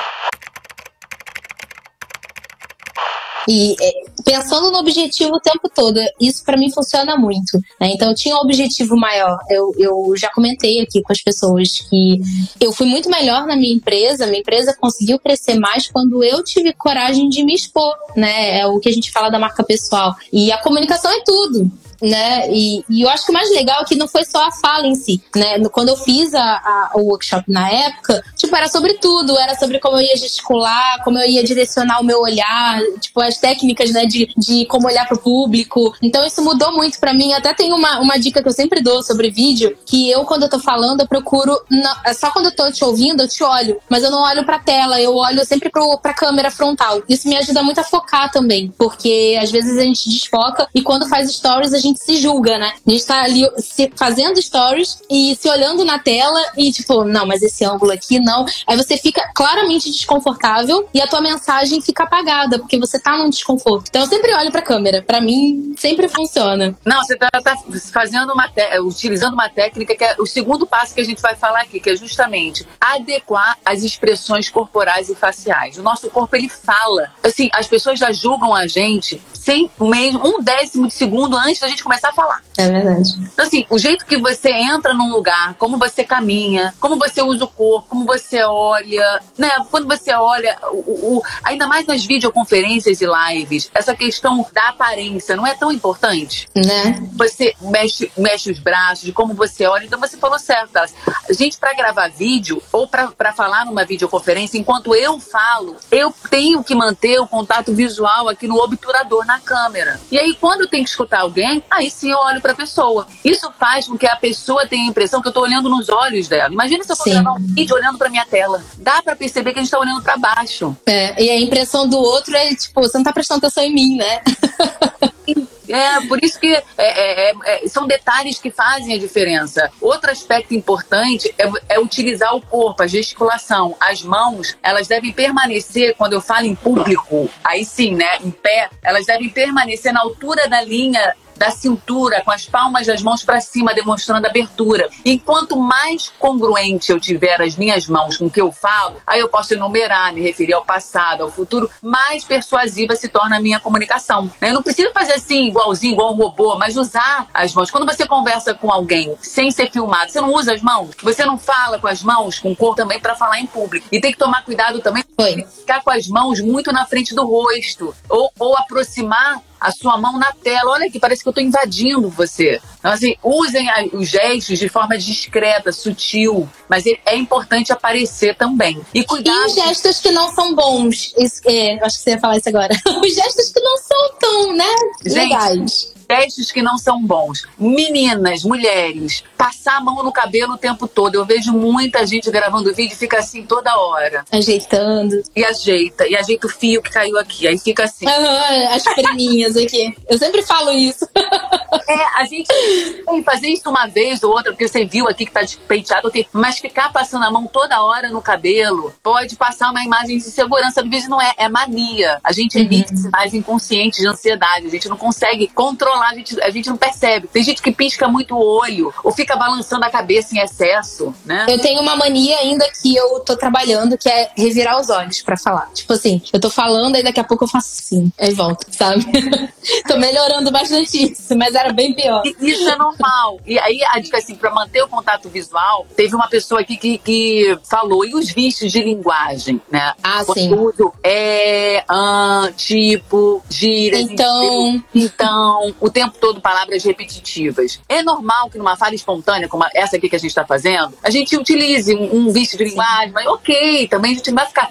E é, pensando no objetivo o tempo todo, isso para mim funciona muito. Né? Então eu tinha um objetivo maior. Eu, eu já comentei aqui com as pessoas que eu fui muito melhor na minha empresa, minha empresa conseguiu crescer mais quando eu tive coragem de me expor, né? É o que a gente fala da marca pessoal. E a comunicação é tudo né? E, e, eu acho que o mais legal é que não foi só a fala em si, né? Quando eu fiz a, a, o workshop na época, tipo, era sobre tudo, era sobre como eu ia gesticular, como eu ia direcionar o meu olhar, tipo, as técnicas, né, de, de como olhar pro público. Então isso mudou muito para mim. Até tem uma, uma dica que eu sempre dou sobre vídeo, que eu, quando eu tô falando, eu procuro, é só quando eu tô te ouvindo, eu te olho, mas eu não olho pra tela, eu olho sempre pro, pra câmera frontal. Isso me ajuda muito a focar também, porque às vezes a gente desfoca e quando faz stories a gente gente se julga, né? A gente tá ali se fazendo stories e se olhando na tela e tipo, não, mas esse ângulo aqui não. Aí você fica claramente desconfortável e a tua mensagem fica apagada, porque você tá num desconforto. Então eu sempre olho pra câmera. Pra mim, sempre funciona. Não, você tá, tá fazendo uma utilizando uma técnica que é o segundo passo que a gente vai falar aqui, que é justamente adequar as expressões corporais e faciais. O nosso corpo ele fala. Assim, as pessoas já julgam a gente sem mesmo um décimo de segundo antes da gente começar a falar. É verdade. Então, assim, o jeito que você entra num lugar, como você caminha, como você usa o corpo, como você olha, né? Quando você olha, o, o, ainda mais nas videoconferências e lives, essa questão da aparência não é tão importante? Né? Você mexe, mexe os braços, de como você olha. Então, você falou certo? A gente, para gravar vídeo ou para falar numa videoconferência, enquanto eu falo, eu tenho que manter o contato visual aqui no obturador, na câmera. E aí, quando tem que escutar alguém, aí sim eu olho para a pessoa. Isso faz com que a pessoa tenha a impressão que eu estou olhando nos olhos dela. Imagina se eu for gravar um vídeo olhando para minha tela. Dá para perceber que a gente está olhando para baixo. É, e a impressão do outro é tipo, você não está prestando atenção em mim, né? [LAUGHS] É, por isso que é, é, é, é, são detalhes que fazem a diferença. Outro aspecto importante é, é, utilizar o corpo, a gesticulação. As mãos, elas devem permanecer, quando eu falo em público, aí sim, né, em pé, elas devem permanecer na altura da linha da cintura, com as palmas das mãos para cima, demonstrando abertura. Enquanto mais congruente eu tiver as minhas mãos com o que eu falo, aí eu posso enumerar, me referir ao passado, ao futuro, mais persuasiva se torna a minha comunicação. Eu não preciso fazer assim, igualzinho, igual um robô, mas usar as mãos. Quando você conversa com alguém sem ser filmado, você não usa as mãos, você não fala com as mãos, com o corpo também para falar em público. E tem que tomar cuidado também, ficar com as mãos muito na frente do rosto, ou, ou aproximar a sua mão na tela. Olha aqui, parece que eu estou invadindo você. Então, assim, usem os gestos de forma discreta, sutil, mas é importante aparecer também. E cuidar. E os gestos que não são bons. Isso, é, acho que você ia falar isso agora. [LAUGHS] Os gestos que não são tão, né? Gente, legais testes que não são bons. Meninas, mulheres, passar a mão no cabelo o tempo todo. Eu vejo muita gente gravando vídeo e fica assim toda hora. Ajeitando. E ajeita. E ajeita o fio que caiu aqui. Aí fica assim. Uhum, as preminhas aqui. Eu sempre falo isso. é, a gente tem fazer isso uma vez ou outra, porque você viu aqui que tá despenteado, mas ficar passando a mão toda hora no cabelo pode passar uma imagem de segurança. do vídeo não é, é mania. A gente emite uhum. sinais inconscientes de ansiedade. A gente não consegue controlar lá, a gente, a gente não percebe. Tem gente que pisca muito o olho ou fica balançando a cabeça em excesso, né? Eu tenho uma mania ainda que eu tô trabalhando, que é revirar os olhos para falar. Tipo assim, eu tô falando e daqui a pouco eu faço assim, aí volto, sabe? [LAUGHS] tô melhorando bastante isso, mas era bem pior. Isso é normal. E aí, a dica assim, pra manter o contato visual, teve uma pessoa aqui que, que falou, e os vícios de linguagem, né? Ah, o sim. Tudo é, tipo, gírias, então, então, o tempo todo palavras repetitivas. É normal que numa fala espontânea, como essa aqui que a gente está fazendo, a gente utilize um, um vício de linguagem, mas ok, também a gente vai ficar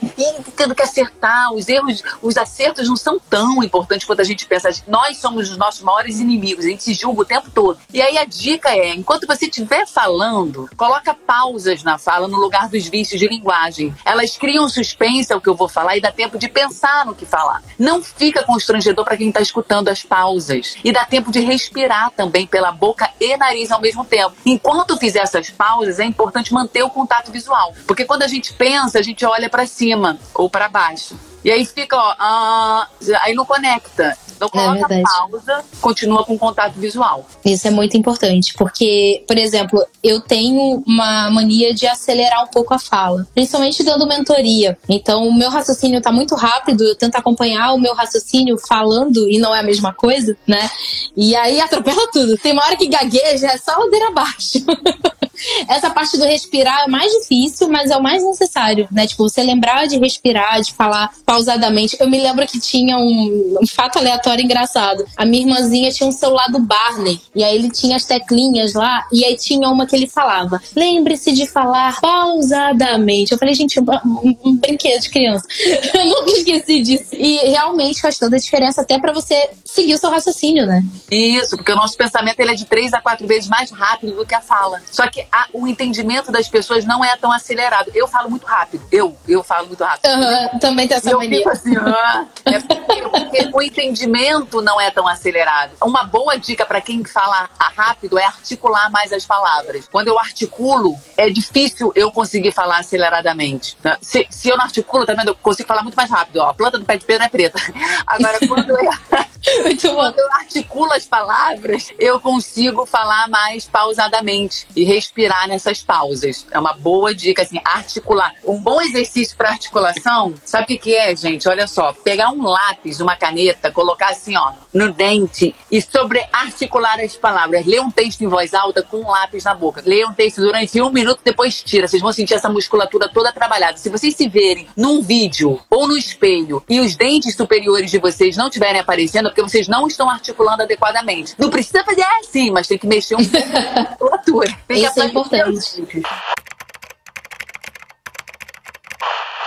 tendo que acertar. Os erros, os acertos não são tão importantes quanto a gente pensa. Nós somos os nossos maiores inimigos, a gente se julga o tempo todo. E aí a dica é, enquanto você estiver falando, coloca pausas na fala no lugar dos vícios de linguagem. Elas criam suspense ao que eu vou falar e dá tempo de pensar no que falar. Não fica constrangedor para quem está escutando as pausas. E dá tempo de respirar também pela boca e nariz ao mesmo tempo. Enquanto fizer essas pausas, é importante manter o contato visual, porque quando a gente pensa, a gente olha para cima ou para baixo. E aí fica, ó, ah, aí não conecta. Então coloca é pausa, continua com contato visual. Isso é muito importante, porque, por exemplo, eu tenho uma mania de acelerar um pouco a fala, principalmente dando mentoria. Então, o meu raciocínio tá muito rápido, eu tento acompanhar o meu raciocínio falando e não é a mesma coisa, né? E aí atropela tudo. Tem uma hora que gagueja, é só ladeira abaixo. [LAUGHS] Essa parte do respirar é mais difícil, mas é o mais necessário, né? Tipo, você lembrar de respirar, de falar pausadamente. Eu me lembro que tinha um, um fato aleatório engraçado. A minha irmãzinha tinha um celular do Barney, e aí ele tinha as teclinhas lá, e aí tinha uma que ele falava: lembre-se de falar pausadamente. Eu falei, gente, um, um, um brinquedo de criança. [LAUGHS] Eu nunca esqueci disso. E realmente faz toda a diferença, até para você seguir o seu raciocínio, né? Isso, porque o nosso pensamento ele é de três a quatro vezes mais rápido do que a fala. Só que a, o entendimento das pessoas não é tão acelerado. Eu falo muito rápido. Eu, eu falo muito rápido. Uhum, também tem essa eu Fico assim, ah, é porque, porque o entendimento não é tão acelerado. Uma boa dica para quem fala rápido é articular mais as palavras. Quando eu articulo, é difícil eu conseguir falar aceleradamente. Né? Se, se eu não articulo, tá vendo? Eu consigo falar muito mais rápido. Ó, a planta do pé de pedra é preta. Agora, [LAUGHS] quando eu, quando eu articulo as palavras, eu consigo falar mais pausadamente e respirar nessas pausas. É uma boa dica, assim, articular. Um bom exercício para articulação, sabe o que, que é, gente? Olha só, pegar um lápis, uma caneta, colocar assim, ó, no dente e sobre articular as palavras. Ler um texto em voz alta com um lápis na boca. Ler um texto durante um minuto, depois tira. Vocês vão sentir essa musculatura toda trabalhada. Se vocês se verem num vídeo ou no espelho e os dentes superiores de vocês não estiverem aparecendo, é porque vocês não estão articulando adequadamente. Não precisa fazer assim, mas tem que mexer um pouco na [LAUGHS] musculatura. Tem Isso é importante.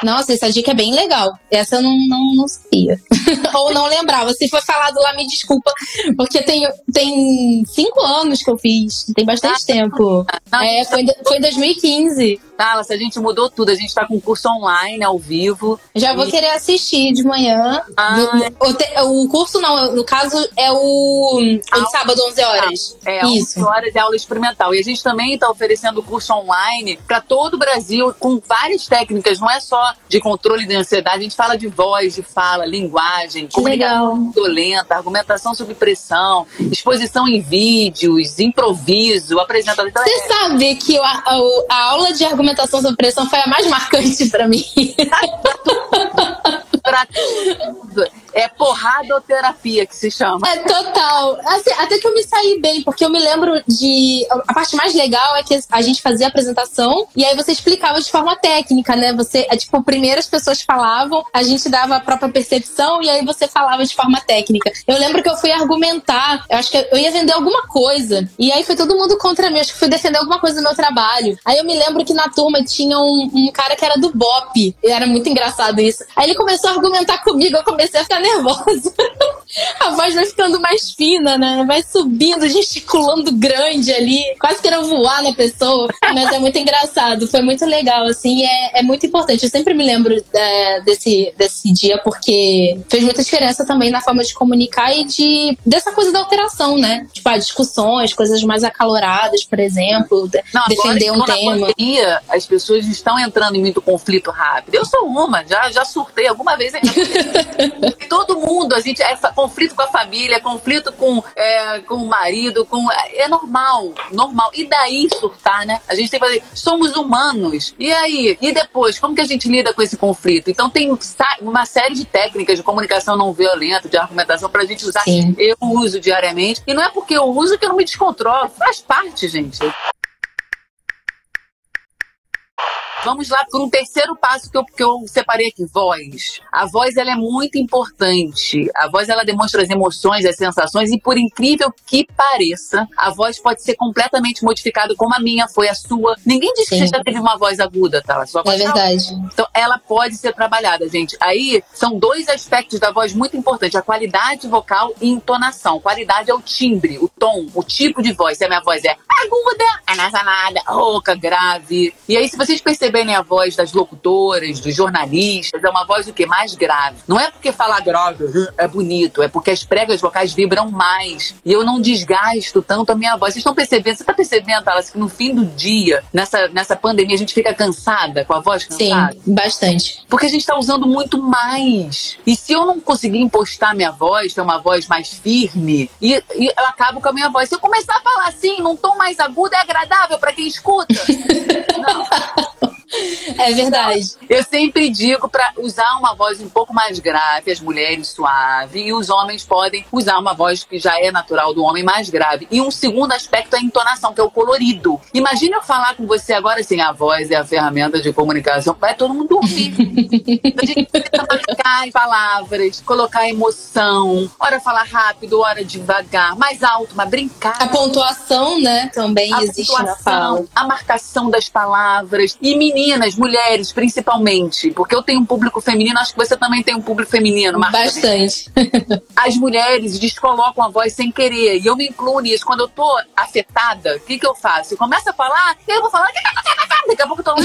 Nossa, essa dica é bem legal. Essa eu não, não, não sabia. [LAUGHS] Ou não lembrava. Se foi falado lá, me desculpa. Porque tem, tem cinco anos que eu fiz. Tem bastante ah, tempo. Não, é, foi, foi em 2015. Tala, a gente mudou tudo. A gente tá com curso online, ao vivo. Já e... vou querer assistir de manhã. Ah, o, o, curso não, no caso é o, o sábado, 11 horas. É, Isso. 11 horas de aula experimental. E a gente também tá oferecendo curso online para todo o Brasil, com várias técnicas. Não é só de controle de ansiedade, a gente fala de voz, de fala, linguagem, que comunicação violenta, argumentação sob pressão, exposição em vídeos, improviso, apresentação. Você é... sabe que a, a, a aula de argumentação argumentação sobre pressão foi a mais marcante para mim. [LAUGHS] pra tudo. É porradoterapia que se chama. É total. Assim, até que eu me saí bem, porque eu me lembro de. A parte mais legal é que a gente fazia a apresentação e aí você explicava de forma técnica, né? Você, é, tipo, primeiro as pessoas falavam, a gente dava a própria percepção e aí você falava de forma técnica. Eu lembro que eu fui argumentar, eu acho que eu ia vender alguma coisa. E aí foi todo mundo contra mim, acho que fui defender alguma coisa do meu trabalho. Aí eu me lembro que na turma tinha um, um cara que era do BOP. E era muito engraçado isso. Aí ele começou a argumentar comigo, eu comecei a ficar nervosa. [LAUGHS] a voz vai ficando mais fina, né? Vai subindo, gesticulando grande ali, quase querendo voar na pessoa. Mas é muito engraçado, foi muito legal, assim, é, é muito importante. Eu sempre me lembro é, desse, desse dia, porque fez muita diferença também na forma de comunicar e de dessa coisa da alteração, né? Tipo, ah, discussões, coisas mais acaloradas, por exemplo, Não, defender um tema. Pandemia, as pessoas estão entrando em muito conflito rápido. Eu sou uma, já, já surtei alguma vez. [LAUGHS] Todo mundo, a gente é conflito com a família, conflito com, é, com o marido, com é normal, normal. E daí surtar, né? A gente tem que fazer, somos humanos. E aí? E depois, como que a gente lida com esse conflito? Então tem uma série de técnicas de comunicação não violenta, de argumentação pra gente usar. Sim. Eu uso diariamente. E não é porque eu uso que eu não me descontrolo. Faz parte, gente. Vamos lá para um terceiro passo que eu, que eu separei aqui, voz. A voz ela é muito importante. A voz ela demonstra as emoções, as sensações e por incrível que pareça, a voz pode ser completamente modificada como a minha foi a sua. Ninguém disse Sim. que você já teve uma voz aguda, tá? Sua voz é verdade. Não. Então ela pode ser trabalhada, gente. Aí são dois aspectos da voz muito importantes: a qualidade vocal e entonação. Qualidade é o timbre, o tom, o tipo de voz. Se a minha voz é aguda, anasalada, rouca, grave. E aí, se vocês perceberem percebem a voz das locutoras, dos jornalistas, é uma voz o que mais grave. Não é porque falar grave é bonito, é porque as pregas vocais vibram mais e eu não desgasto tanto a minha voz. Vocês estão percebendo? Você está percebendo, Alice, que no fim do dia, nessa, nessa pandemia, a gente fica cansada, com a voz cansada? Sim, bastante. Porque a gente está usando muito mais. E se eu não conseguir impostar minha voz, ter uma voz mais firme, e, e eu acabo com a minha voz. Se eu começar a falar assim, num tom mais agudo, é agradável para quem escuta. [LAUGHS] não. [LAUGHS] É verdade. Eu sempre digo para usar uma voz um pouco mais grave, as mulheres suave, e os homens podem usar uma voz que já é natural do homem mais grave. E um segundo aspecto é a entonação, que é o colorido. Imagina eu falar com você agora assim, a voz é a ferramenta de comunicação, vai todo mundo então, a gente precisa marcar palavras, colocar emoção, hora falar rápido, hora devagar, mais alto, mas brincar. A pontuação, né, também a existe na fala. A marcação das palavras. E menina meninas, mulheres, principalmente, porque eu tenho um público feminino, acho que você também tem um público feminino, Marta. Bastante. As mulheres descolocam a voz sem querer, e eu me incluo nisso. Quando eu tô afetada, o que que eu faço? Eu começo a falar, e eu vou falar, daqui a pouco eu tô [LAUGHS]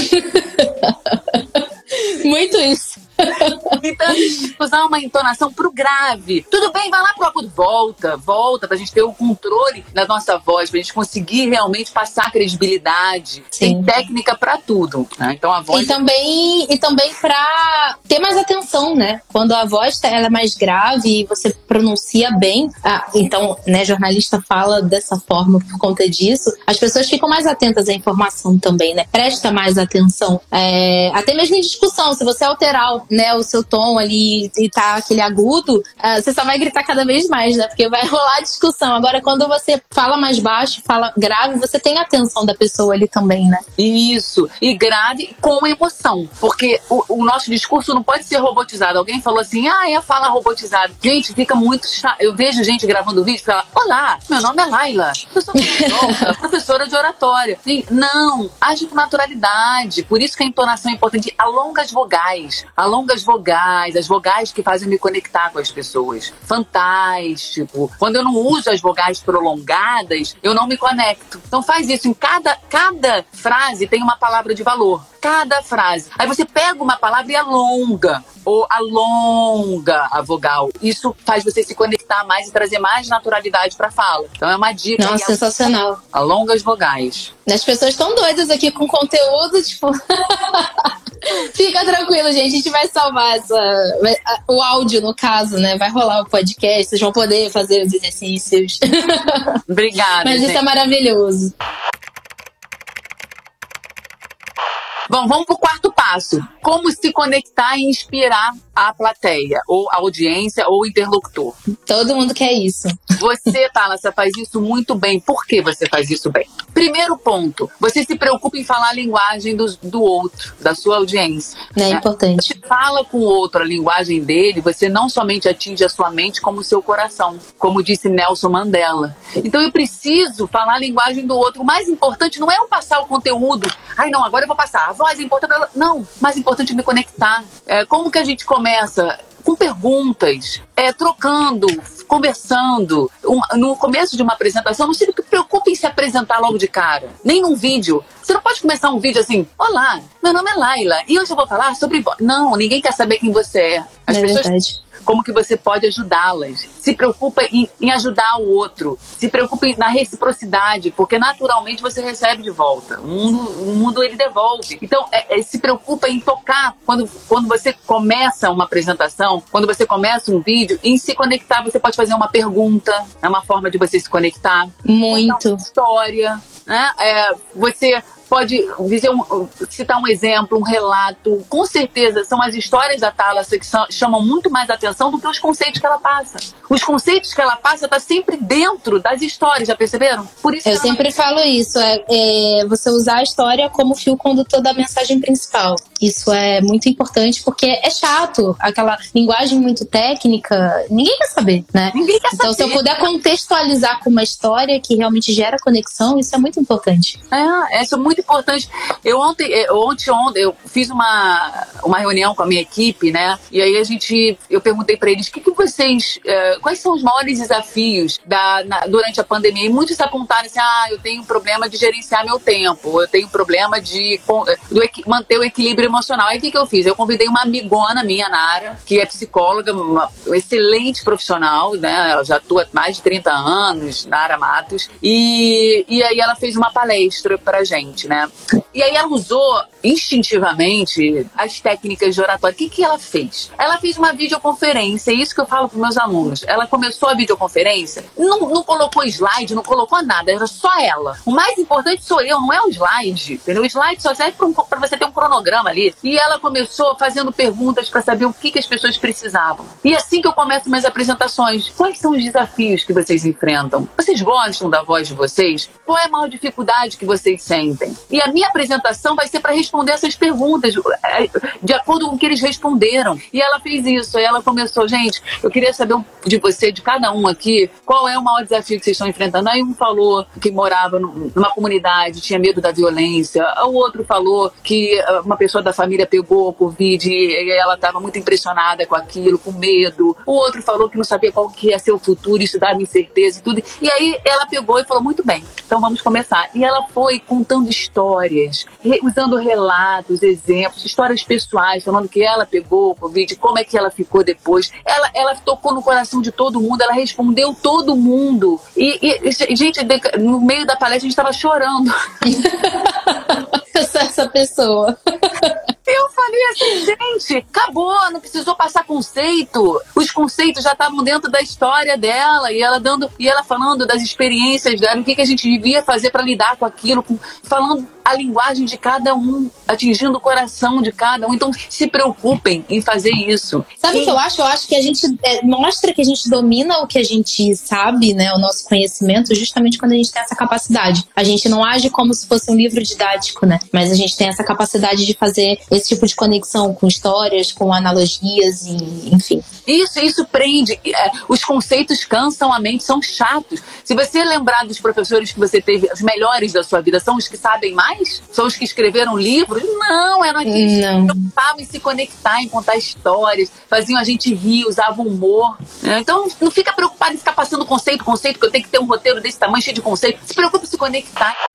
Muito isso. [LAUGHS] Então, usar uma entonação pro grave. Tudo bem, vai lá pro agudo. Volta, volta, pra gente ter o controle da nossa voz, pra gente conseguir realmente passar credibilidade. Sim. Tem técnica para tudo. Né? Então a voz. E também, e também pra ter mais atenção, né? Quando a voz tá, ela é mais grave e você pronuncia bem, ah, então, né, jornalista fala dessa forma por conta disso, as pessoas ficam mais atentas à informação também, né? Presta mais atenção. É, até mesmo em discussão, se você alterar né, o seu tom ali e tá aquele agudo, uh, você só vai gritar cada vez mais, né? Porque vai [LAUGHS] rolar discussão. Agora, quando você fala mais baixo, fala grave, você tem a atenção da pessoa ali também, né? Isso. E grave com emoção. Porque o, o nosso discurso não pode ser robotizado. Alguém falou assim, ah, é a fala robotizada. Gente, fica muito chato. Eu vejo gente gravando vídeo e fala, olá, meu nome é Laila. Eu sou professora [LAUGHS] de oratória. E, não, age com naturalidade. Por isso que a entonação é importante. Alonga as vogais. Alonga alonga as vogais, as vogais que fazem me conectar com as pessoas. Fantástico. Quando eu não uso as vogais prolongadas, eu não me conecto. Então faz isso. Em cada, cada frase tem uma palavra de valor. Cada frase. Aí você pega uma palavra e alonga. Ou alonga a vogal. Isso faz você se conectar mais e trazer mais naturalidade para a fala. Então é uma dica. Nossa, sensacional. Alonga as vogais. As pessoas estão doidas aqui com conteúdo, tipo. [LAUGHS] Fica tranquilo, gente. A gente vai salvar essa, o áudio, no caso, né? Vai rolar o podcast, vocês vão poder fazer os exercícios. [LAUGHS] Obrigada. Mas gente. isso é maravilhoso. Bom, vamos para o quarto passo. Como se conectar e inspirar a plateia, ou a audiência, ou o interlocutor. Todo mundo quer isso. Você, [LAUGHS] Thalassa, faz isso muito bem. Por que você faz isso bem? Primeiro ponto, você se preocupa em falar a linguagem do, do outro, da sua audiência. É né? importante. Você fala com o outro a linguagem dele, você não somente atinge a sua mente, como o seu coração, como disse Nelson Mandela. Então eu preciso falar a linguagem do outro. O mais importante não é eu passar o conteúdo. Ai, não, agora eu vou passar voz é importante. Não, mais importante é me conectar. É, como que a gente começa? Com perguntas, é, trocando, conversando. Um, no começo de uma apresentação, não se preocupe em se apresentar logo de cara, nem num vídeo. Você não pode começar um vídeo assim: Olá, meu nome é Laila e hoje eu vou falar sobre. Não, ninguém quer saber quem você é. As é pessoas. Verdade como que você pode ajudá-las. Se preocupa em, em, ajudar o outro. Se preocupa na reciprocidade, porque naturalmente você recebe de volta. O mundo, o mundo ele devolve. Então, é, é, se preocupa em tocar quando, quando você começa uma apresentação, quando você começa um vídeo, em se conectar. Você pode fazer uma pergunta, é uma forma de você se conectar. Muito. Uma história. Né? É, você pode dizer um, citar um exemplo, um relato. Com certeza, são as histórias da Thalassa que são, chamam muito mais atenção do que os conceitos que ela passa. Os conceitos que ela passa tá sempre dentro das histórias, já perceberam? Por isso Eu sempre falo isso, é, é, você usar a história como fio condutor da mensagem principal. Isso é muito importante porque é chato, aquela linguagem muito técnica, ninguém quer saber, né? Ninguém quer então, saber. se eu puder contextualizar com uma história que realmente gera conexão, isso é muito importante. É, isso é muito importante. Eu ontem, é, ontem, ontem eu fiz uma, uma reunião com a minha equipe, né? E aí a gente, eu perguntei para eles, o que, que vocês, é, quais são os maiores desafios da, na, durante a pandemia? E muitos apontaram assim, ah, eu tenho problema de gerenciar meu tempo, eu tenho problema de do, manter o equilíbrio emocional. Aí o que, que eu fiz? Eu convidei uma amigona minha, Nara, que é psicóloga, uma excelente profissional, né? Ela já atua há mais de 30 anos, Nara Matos, e, e aí ela fez uma palestra pra gente, né? E aí ela usou instintivamente as técnicas de oratória. O que, que ela fez? Ela fez uma videoconferência, é isso que eu falo para meus alunos. Ela começou a videoconferência, não, não colocou slide, não colocou nada, era só ela. O mais importante sou eu, não é o slide, entendeu? O slide só serve para um, você ter um cronograma ali ali. E ela começou fazendo perguntas para saber o que, que as pessoas precisavam. E assim que eu começo minhas apresentações, quais são os desafios que vocês enfrentam? Vocês gostam da voz de vocês? Qual é a maior dificuldade que vocês sentem? E a minha apresentação vai ser para responder essas perguntas, é, de acordo com o que eles responderam. E ela fez isso. E ela começou, gente, eu queria saber de você, de cada um aqui, qual é o maior desafio que vocês estão enfrentando. Aí um falou que morava numa comunidade, tinha medo da violência. O outro falou que ah, uma pessoa da família pegou Covid e ela estava muito impressionada com aquilo, com medo. O outro falou que não sabia qual que ia ser o futuro, isso dava incerteza e tudo. E aí ela pegou e falou, muito bem, então vamos começar. E ela foi contando histórias, usando relatos, exemplos, histórias pessoais, falando que ela pegou o Covid, como é que ela ficou depois. Ela, ela tocou no coração de todo mundo, ela respondeu todo mundo. E, e gente, no meio da palestra a gente estava chorando. [LAUGHS] Essa pessoa. Eu falei assim, gente, acabou, não precisou passar conceito. Os conceitos já estavam dentro da história dela e ela dando e ela falando das experiências dela, o que, que a gente devia fazer para lidar com aquilo, com, falando a linguagem de cada um, atingindo o coração de cada um. Então, se preocupem em fazer isso. Sabe o que eu acho? Eu acho que a gente é, mostra que a gente domina o que a gente sabe, né? O nosso conhecimento, justamente quando a gente tem essa capacidade. A gente não age como se fosse um livro didático, né? Mas a gente tem essa capacidade de fazer esse tipo de conexão com histórias, com analogias e, enfim. Isso, isso prende. É, os conceitos cansam a mente, são chatos. Se você lembrar dos professores que você teve, os melhores da sua vida, são os que sabem mais são os que escreveram livros? Não, eram aqueles que se preocupavam em se conectar, em contar histórias, faziam a gente rir, usavam humor. Né? Então, não fica preocupado em ficar passando conceito, conceito, que eu tenho que ter um roteiro desse tamanho, cheio de conceito. Se preocupe em se conectar.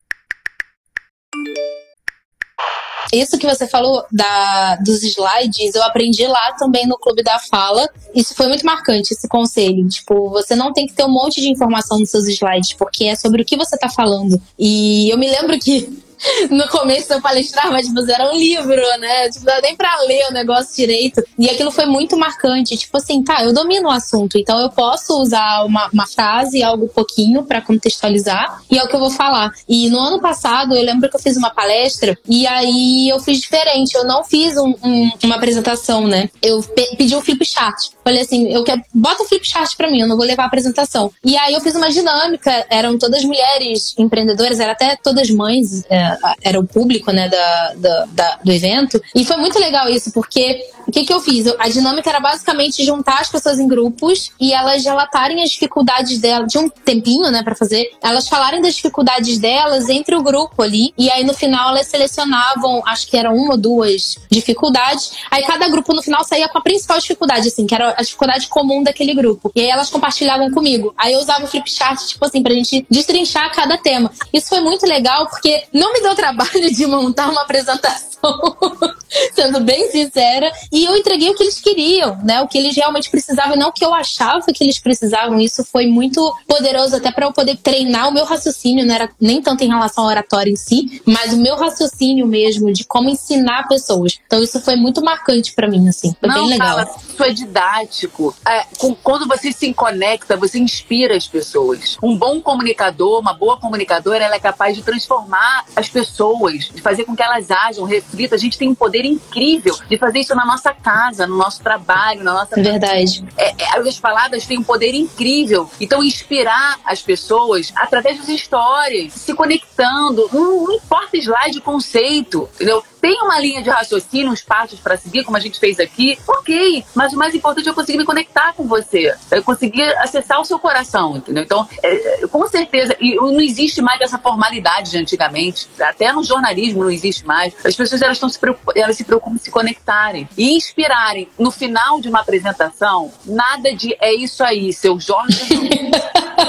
Isso que você falou da, dos slides, eu aprendi lá também no Clube da Fala. Isso foi muito marcante, esse conselho. Tipo, você não tem que ter um monte de informação nos seus slides, porque é sobre o que você tá falando. E eu me lembro que [LAUGHS] no começo eu palestrava, mas tipo, era um livro, né? Tipo, não dá nem pra ler o negócio direito. E aquilo foi muito marcante. Tipo assim, tá, eu domino o assunto, então eu posso usar uma, uma frase, algo pouquinho para contextualizar, e é o que eu vou falar. E no ano passado, eu lembro que eu fiz uma palestra, e aí eu fiz diferente. Eu não fiz um, um, uma apresentação, né? Eu pe pedi um flip chart. Falei assim, eu quero. Bota o flip chart pra mim, eu não vou levar a apresentação. E aí eu fiz uma dinâmica, eram todas mulheres empreendedoras, eram até todas mães. É, era o público, né, da, da, da, do evento. E foi muito legal isso, porque o que, que eu fiz? A dinâmica era basicamente juntar as pessoas em grupos e elas relatarem as dificuldades delas. Tinha um tempinho, né, para fazer. Elas falarem das dificuldades delas entre o grupo ali. E aí no final elas selecionavam, acho que eram uma ou duas dificuldades. Aí cada grupo no final saía com a principal dificuldade, assim, que era a dificuldade comum daquele grupo. E aí elas compartilhavam comigo. Aí eu usava o flipchart, tipo assim, pra gente destrinchar cada tema. Isso foi muito legal porque não me deu trabalho de montar uma apresentação [LAUGHS] sendo bem sincera. E eu entreguei o que eles queriam, né? O que eles realmente precisavam, não o que eu achava que eles precisavam. Isso foi muito poderoso até para eu poder treinar o meu raciocínio, não era nem tanto em relação ao oratório em si, mas o meu raciocínio mesmo de como ensinar pessoas. Então isso foi muito marcante para mim, assim. Foi não, bem legal. Fala, isso é didático. É, com, quando você se conecta, você inspira as pessoas. Um bom comunicador, uma boa comunicadora, ela é capaz de transformar as pessoas, de fazer com que elas ajam, reflitam. A gente tem um poder incrível de fazer isso na nossa casa, no nosso trabalho, na nossa. Verdade. É, é, as palavras têm um poder incrível. Então, inspirar as pessoas através das histórias, se conectando. Não, não importa slide, conceito, entendeu? tem uma linha de raciocínio, uns passos para seguir, como a gente fez aqui, ok. Mas o mais importante é eu conseguir me conectar com você. Eu conseguir acessar o seu coração, entendeu? Então, é, é com certeza, e não existe mais essa formalidade de antigamente. Até no jornalismo não existe mais. As pessoas elas estão se preocupam, elas se preocupam em se conectarem e inspirarem. No final de uma apresentação, nada de é isso aí, seu Jorge.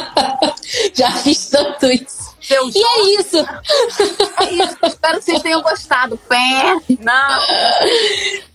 [LAUGHS] Já fiz tanto isso. Seu e é isso. É isso. Espero que vocês tenham gostado. Pé. Não.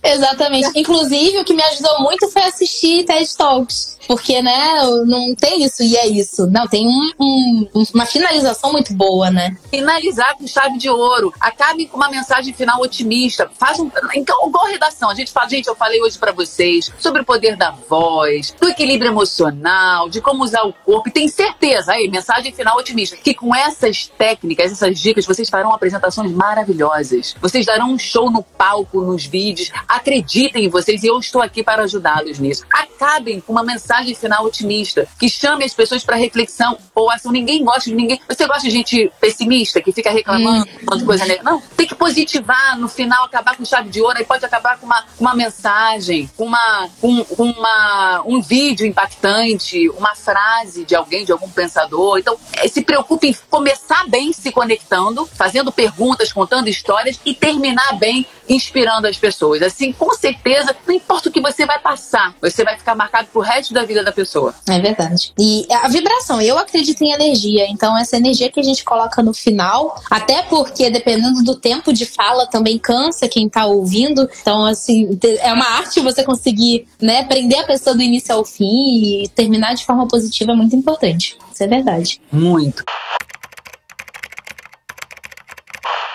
Exatamente. Inclusive, o que me ajudou muito foi assistir TED Talks. Porque, né, não tem isso e é isso. Não, tem um, um, uma finalização muito boa, né? Finalizar com chave de ouro. Acabe com uma mensagem final otimista. Faz um. Então, igual redação. A gente fala, gente, eu falei hoje para vocês sobre o poder da voz, do equilíbrio emocional, de como usar o corpo. E tem certeza, aí, mensagem final otimista, que com essa essas técnicas, essas dicas, vocês farão apresentações maravilhosas. Vocês darão um show no palco, nos vídeos. Acreditem em vocês e eu estou aqui para ajudá-los nisso. Acabem com uma mensagem final otimista que chame as pessoas para reflexão ou ação. Ninguém gosta de ninguém. Você gosta de gente pessimista que fica reclamando hum. de coisa negativa? Não, tem que positivar no final, acabar com chave de ouro. Aí pode acabar com uma, uma mensagem, com uma, com, com uma, um vídeo impactante, uma frase de alguém, de algum pensador. Então, eh, se preocupe em começar bem se conectando, fazendo perguntas, contando histórias e terminar bem inspirando as pessoas. Assim, com certeza, não importa o que você vai passar, você vai ficar marcado pro resto da vida da pessoa. É verdade. E a vibração, eu acredito em energia, então essa energia que a gente coloca no final, até porque dependendo do tempo de fala também cansa quem tá ouvindo. Então, assim, é uma arte você conseguir, né, prender a pessoa do início ao fim e terminar de forma positiva é muito importante. Isso é verdade. Muito.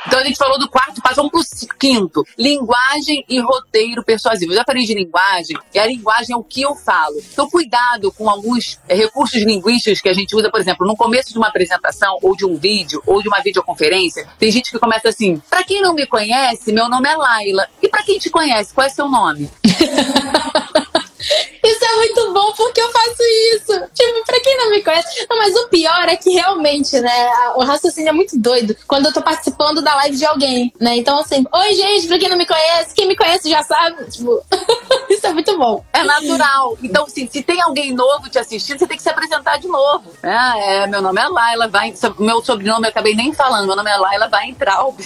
Então a gente falou do quarto, passamos pro quinto. Linguagem e roteiro persuasivo. Eu já falei de linguagem, e a linguagem é o que eu falo. Então cuidado com alguns é, recursos linguísticos que a gente usa, por exemplo, no começo de uma apresentação, ou de um vídeo, ou de uma videoconferência, tem gente que começa assim, pra quem não me conhece, meu nome é Laila. E pra quem te conhece, qual é seu nome? [LAUGHS] Isso é muito bom porque eu faço isso. Tipo, pra quem não me conhece. Não, mas o pior é que realmente, né? O raciocínio é muito doido quando eu tô participando da live de alguém, né? Então, assim, oi, gente, pra quem não me conhece, quem me conhece já sabe. Tipo, [LAUGHS] isso é muito bom. É natural. Então, assim, se tem alguém novo te assistindo, você tem que se apresentar de novo. É, é meu nome é Laila, vai. Meu sobrenome eu acabei nem falando. Meu nome é Laila vai Weintraub.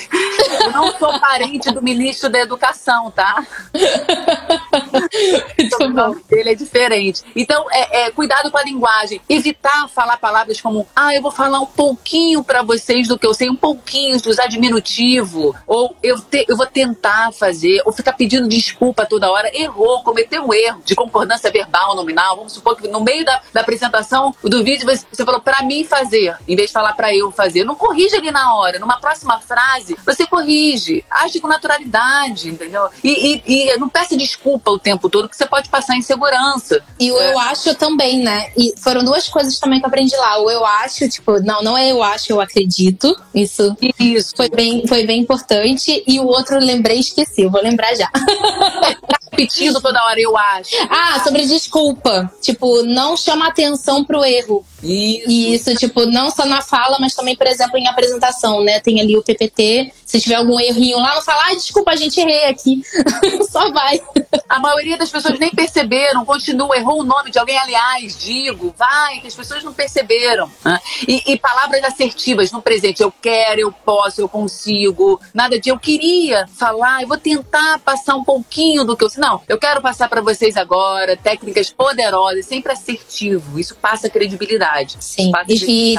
Eu não sou parente do ministro da Educação, tá? [LAUGHS] Muito bom. Ele é diferente. Então, é, é, cuidado com a linguagem. Evitar falar palavras como, ah, eu vou falar um pouquinho para vocês do que eu sei, um pouquinho, usar diminutivo. Ou eu, te, eu vou tentar fazer, ou ficar pedindo desculpa toda hora. Errou, cometeu um erro de concordância verbal, nominal. Vamos supor que no meio da, da apresentação do vídeo você, falou para mim fazer, em vez de falar para eu fazer. Não corrija ali na hora. Numa próxima frase, você corrige. Age com naturalidade, entendeu? E, e, e não peça desculpa o tempo todo, que você pode passar em segurança. E o é. eu acho também, né? E foram duas coisas também que eu aprendi lá. O eu acho, tipo, não, não é eu acho, eu acredito. Isso, Isso. Foi, bem, foi bem importante. E o outro eu lembrei e esqueci. Eu vou lembrar já. [LAUGHS] repetindo toda hora, eu acho. Ah, sobre desculpa. Tipo, não chama atenção pro erro. Isso. E isso, tipo, não só na fala, mas também, por exemplo, em apresentação, né? Tem ali o PPT. Se tiver algum errinho lá, não fala, ah, desculpa, a gente errei aqui. [LAUGHS] só vai. A maioria das pessoas nem perceberam, continua, errou o nome de alguém, aliás, digo, vai, que as pessoas não perceberam. Né? E, e, palavras assertivas no presente, eu quero, eu posso, eu consigo, nada de eu queria falar, eu vou tentar passar um pouquinho do que eu. Não, eu quero passar para vocês agora técnicas poderosas, sempre assertivo, isso passa credibilidade. Sim, e,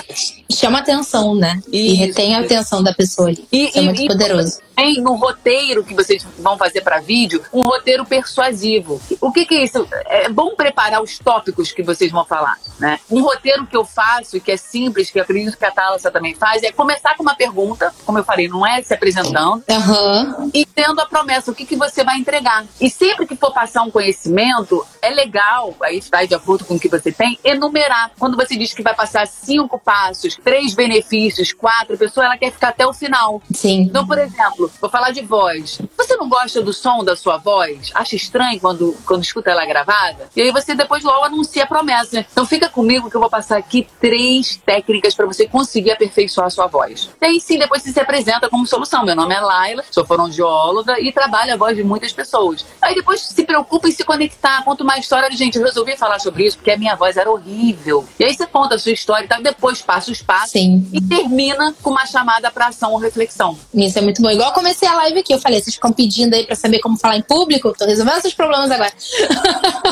e, chama atenção, né? Isso, e retém a atenção da pessoa ali. E, isso é muito poderoso tem no roteiro que vocês vão fazer para vídeo um roteiro persuasivo. O que, que, é isso? É bom preparar os tópicos que vocês vão falar, né? Um roteiro que eu faço e que é simples, que eu acredito que a Thalassa também faz, é começar com uma pergunta, como eu falei, não é se apresentando, uhum. e tendo a promessa, o que, que você vai entregar. E sempre que for passar um conhecimento, é legal, aí está de acordo com o que você tem, enumerar. Quando você diz que vai passar cinco passos, três benefícios, quatro, a pessoa ela quer ficar até o final. Sim. Então, por exemplo, vou falar de voz. Você não gosta do som da sua voz? Acha estranho quando, quando escuta ela gravada? E aí você depois logo anuncia a promessa. Então fica comigo que eu vou passar aqui três técnicas para você conseguir aperfeiçoar a sua voz. E aí sim, depois você se apresenta como solução. Meu nome é Laila, sou fonoaudióloga e trabalho a voz de muitas pessoas. Aí depois se preocupa em se conectar, conta uma história de gente, eu resolvi falar sobre isso porque a minha voz era horrível. E aí você conta a sua história e tá? depois passa os passos sim. e termina com uma chamada para ação ou reflexão. Isso é muito bom. Igual comecei a live aqui, eu falei, vocês ficam pedindo aí pra saber como falar em público? Tô resolvendo esses problemas agora. [LAUGHS]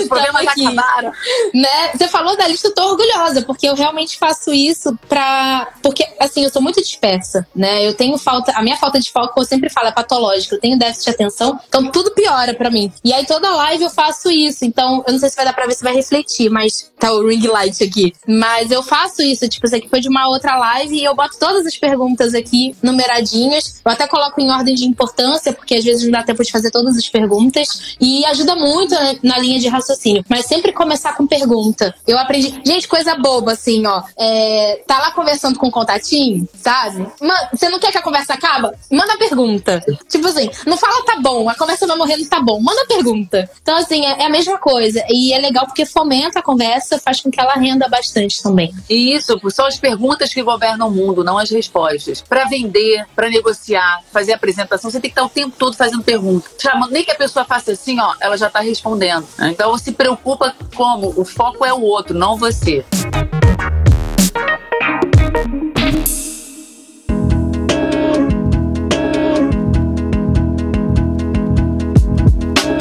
Os problemas aqui, acabaram. Né? Você falou da lista, eu tô orgulhosa, porque eu realmente faço isso pra. Porque, assim, eu sou muito dispersa, né? Eu tenho falta. A minha falta de foco, eu sempre falo, é patológica. Eu tenho déficit de atenção, então tudo piora pra mim. E aí toda live eu faço isso. Então, eu não sei se vai dar pra ver se vai refletir, mas tá o ring light aqui. Mas eu faço isso, tipo, isso aqui foi de uma outra live e eu boto todas as perguntas aqui numeradinhas. Eu até coloco em ordem de importância, porque às vezes não dá tempo de fazer todas as perguntas. E ajuda muito na linha de raciocínio. Mas sempre começar com pergunta. Eu aprendi. Gente, coisa boba, assim, ó. É, tá lá conversando com o contatinho, sabe? você não quer que a conversa acabe? Manda pergunta. Tipo assim, não fala tá bom, a conversa vai morrer no tá bom. Manda pergunta. Então, assim, é, é a mesma coisa. E é legal porque fomenta a conversa, faz com que ela renda bastante também. E isso, são as perguntas que governam o mundo, não as respostas. Para vender, para negociar, fazer apresentação, você tem que estar o tempo todo fazendo perguntas. Nem que a pessoa faça assim, ó, ela já está respondendo. Então, se preocupa como? O foco é o outro, não você.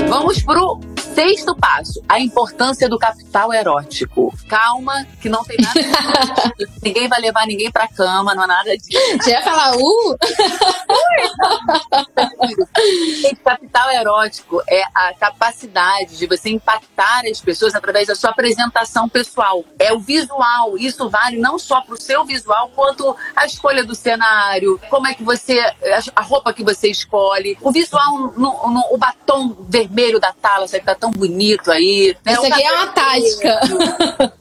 Vamos pro Sexto passo, a importância do capital erótico. Calma, que não tem nada. [LAUGHS] ninguém vai levar ninguém pra cama, não há nada disso. Já ia falar, uh! capital erótico é a capacidade de você impactar as pessoas através da sua apresentação pessoal. É o visual. Isso vale não só pro seu visual, quanto a escolha do cenário, como é que você. a roupa que você escolhe. O visual, no, no, o batom vermelho da tala, você tá tão bonito aí. Né? Isso aqui é uma tática.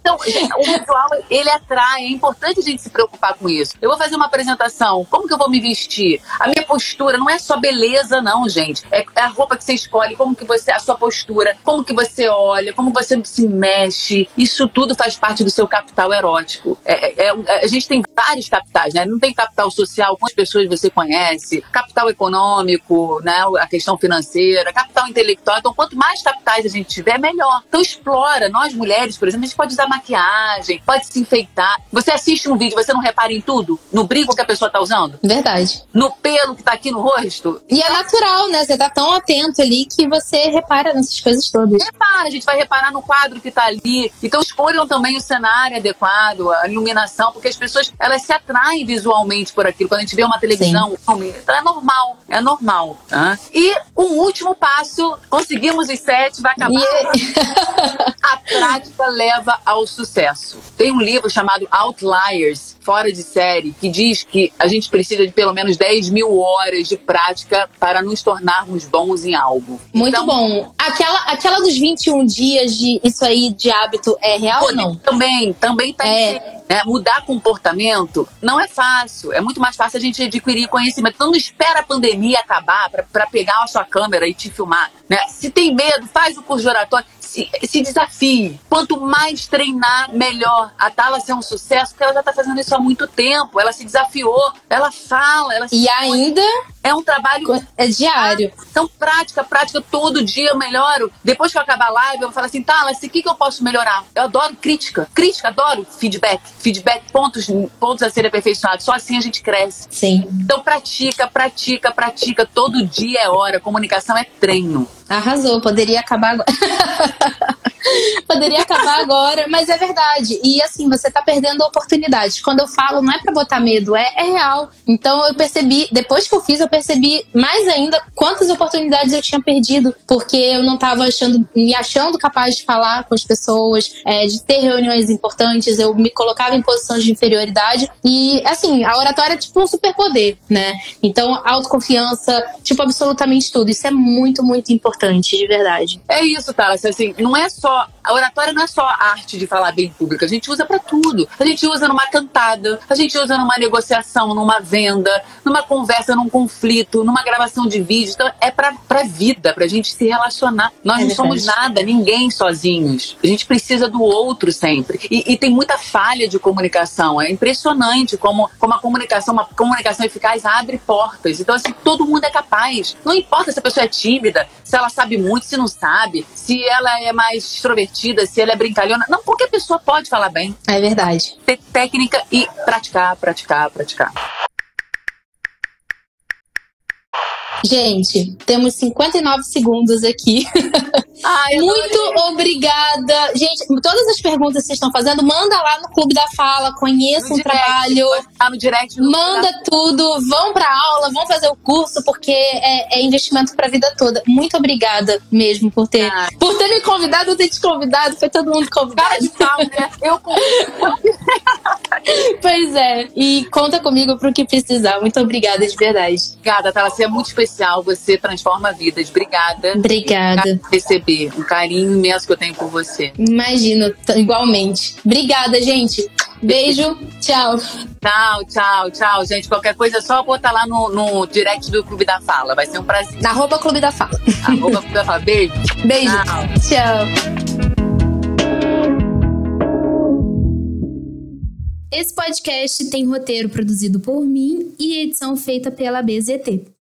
Então, o visual, ele atrai. É importante a gente se preocupar com isso. Eu vou fazer uma apresentação. Como que eu vou me vestir? A minha postura não é só beleza, não, gente. É a roupa que você escolhe, como que você, a sua postura, como que você olha, como você se mexe. Isso tudo faz parte do seu capital erótico. É, é, é a gente tem vários capitais, né? Não tem capital social, quantas pessoas você conhece, capital econômico, né? A questão financeira, capital intelectual. Então, quanto mais capital a gente tiver, melhor. Então explora. Nós mulheres, por exemplo, a gente pode usar maquiagem, pode se enfeitar. Você assiste um vídeo, você não repara em tudo? No brinco que a pessoa tá usando? Verdade. No pelo que tá aqui no rosto? E é natural, né? Você tá tão atento ali que você repara nessas coisas todas. Repara, a gente vai reparar no quadro que tá ali. Então escolham também o cenário adequado, a iluminação, porque as pessoas, elas se atraem visualmente por aquilo. Quando a gente vê uma televisão, então é normal, é normal. Tá? E um último passo, conseguimos os sete vai acabar. Yeah. [LAUGHS] a prática leva ao sucesso. Tem um livro chamado Outliers, fora de série, que diz que a gente precisa de pelo menos 10 mil horas de prática para nos tornarmos bons em algo. Muito então, bom. Aquela, aquela dos 21 dias de isso aí de hábito é real ou não? Também, também tá é. É, mudar comportamento não é fácil. É muito mais fácil a gente adquirir conhecimento. Então não espera a pandemia acabar para pegar a sua câmera e te filmar. Né? Se tem medo, faz o curso de oratório se, se desafie. Quanto mais treinar, melhor. A Tala ser um sucesso, porque ela já está fazendo isso há muito tempo. Ela se desafiou, ela fala, ela E ainda é um trabalho. É diário. Então, prática, prática todo dia eu melhoro. Depois que eu acabar a live, eu vou falar assim, tá, mas o que, que eu posso melhorar? Eu adoro crítica. Crítica, adoro feedback. Feedback, pontos, pontos a serem aperfeiçoados. Só assim a gente cresce. Sim. Então, pratica, pratica, pratica. Todo dia é hora. Comunicação é treino. Arrasou, poderia acabar agora. [LAUGHS] poderia acabar agora, mas é verdade. E assim, você tá perdendo oportunidades. Quando eu falo, não é para botar medo, é, é real. Então eu percebi, depois que eu fiz, eu percebi mais ainda quantas oportunidades eu tinha perdido, porque eu não tava achando, me achando capaz de falar com as pessoas, é, de ter reuniões importantes, eu me colocava em posições de inferioridade. E assim, a oratória é tipo um superpoder, né? Então, autoconfiança, tipo, absolutamente tudo. Isso é muito, muito importante importante, de verdade. É isso, tá? Assim, não é só. A oratória não é só a arte de falar bem público, a gente usa para tudo. A gente usa numa cantada, a gente usa numa negociação, numa venda, numa conversa, num conflito, numa gravação de vídeo. Então, é pra, pra vida, pra gente se relacionar. Nós é não somos nada, ninguém sozinhos. A gente precisa do outro sempre. E, e, tem muita falha de comunicação. É impressionante como, como a comunicação, uma comunicação eficaz abre portas. Então, assim, todo mundo é capaz. Não importa se a pessoa é tímida, se ela sabe muito, se não sabe, se ela é mais extrovertida, se ela é brincalhona. Não, qualquer pessoa pode falar bem. É verdade. Ter técnica e praticar, praticar, praticar. Gente, temos 59 segundos aqui. Ai, Muito obrigada. Gente, todas as perguntas que vocês estão fazendo, manda lá no Clube da Fala, conheça o trabalho. Tá no direct. No manda tudo, vão pra aula, vão fazer o curso, porque é, é investimento pra vida toda. Muito obrigada mesmo por ter, ah. por ter me convidado, ter te convidado. Foi todo mundo convidado. Cara de pau, né? Eu [LAUGHS] Pois é. E conta comigo pro que precisar. Muito obrigada, de verdade. Obrigada, tá? Você é muito especial. Você transforma vidas. Obrigada. Obrigada. Receber. Um carinho imenso que eu tenho por você. Imagino, igualmente. Obrigada, gente. Beijo, tchau. Tchau, tchau, tchau, gente. Qualquer coisa é só botar lá no, no direct do Clube da Fala. Vai ser um prazer. Arroba Clube da Fala. Arroba Clube da Fala. Beijo. Beijo. Tchau. tchau. Esse podcast tem roteiro produzido por mim e edição feita pela BZT.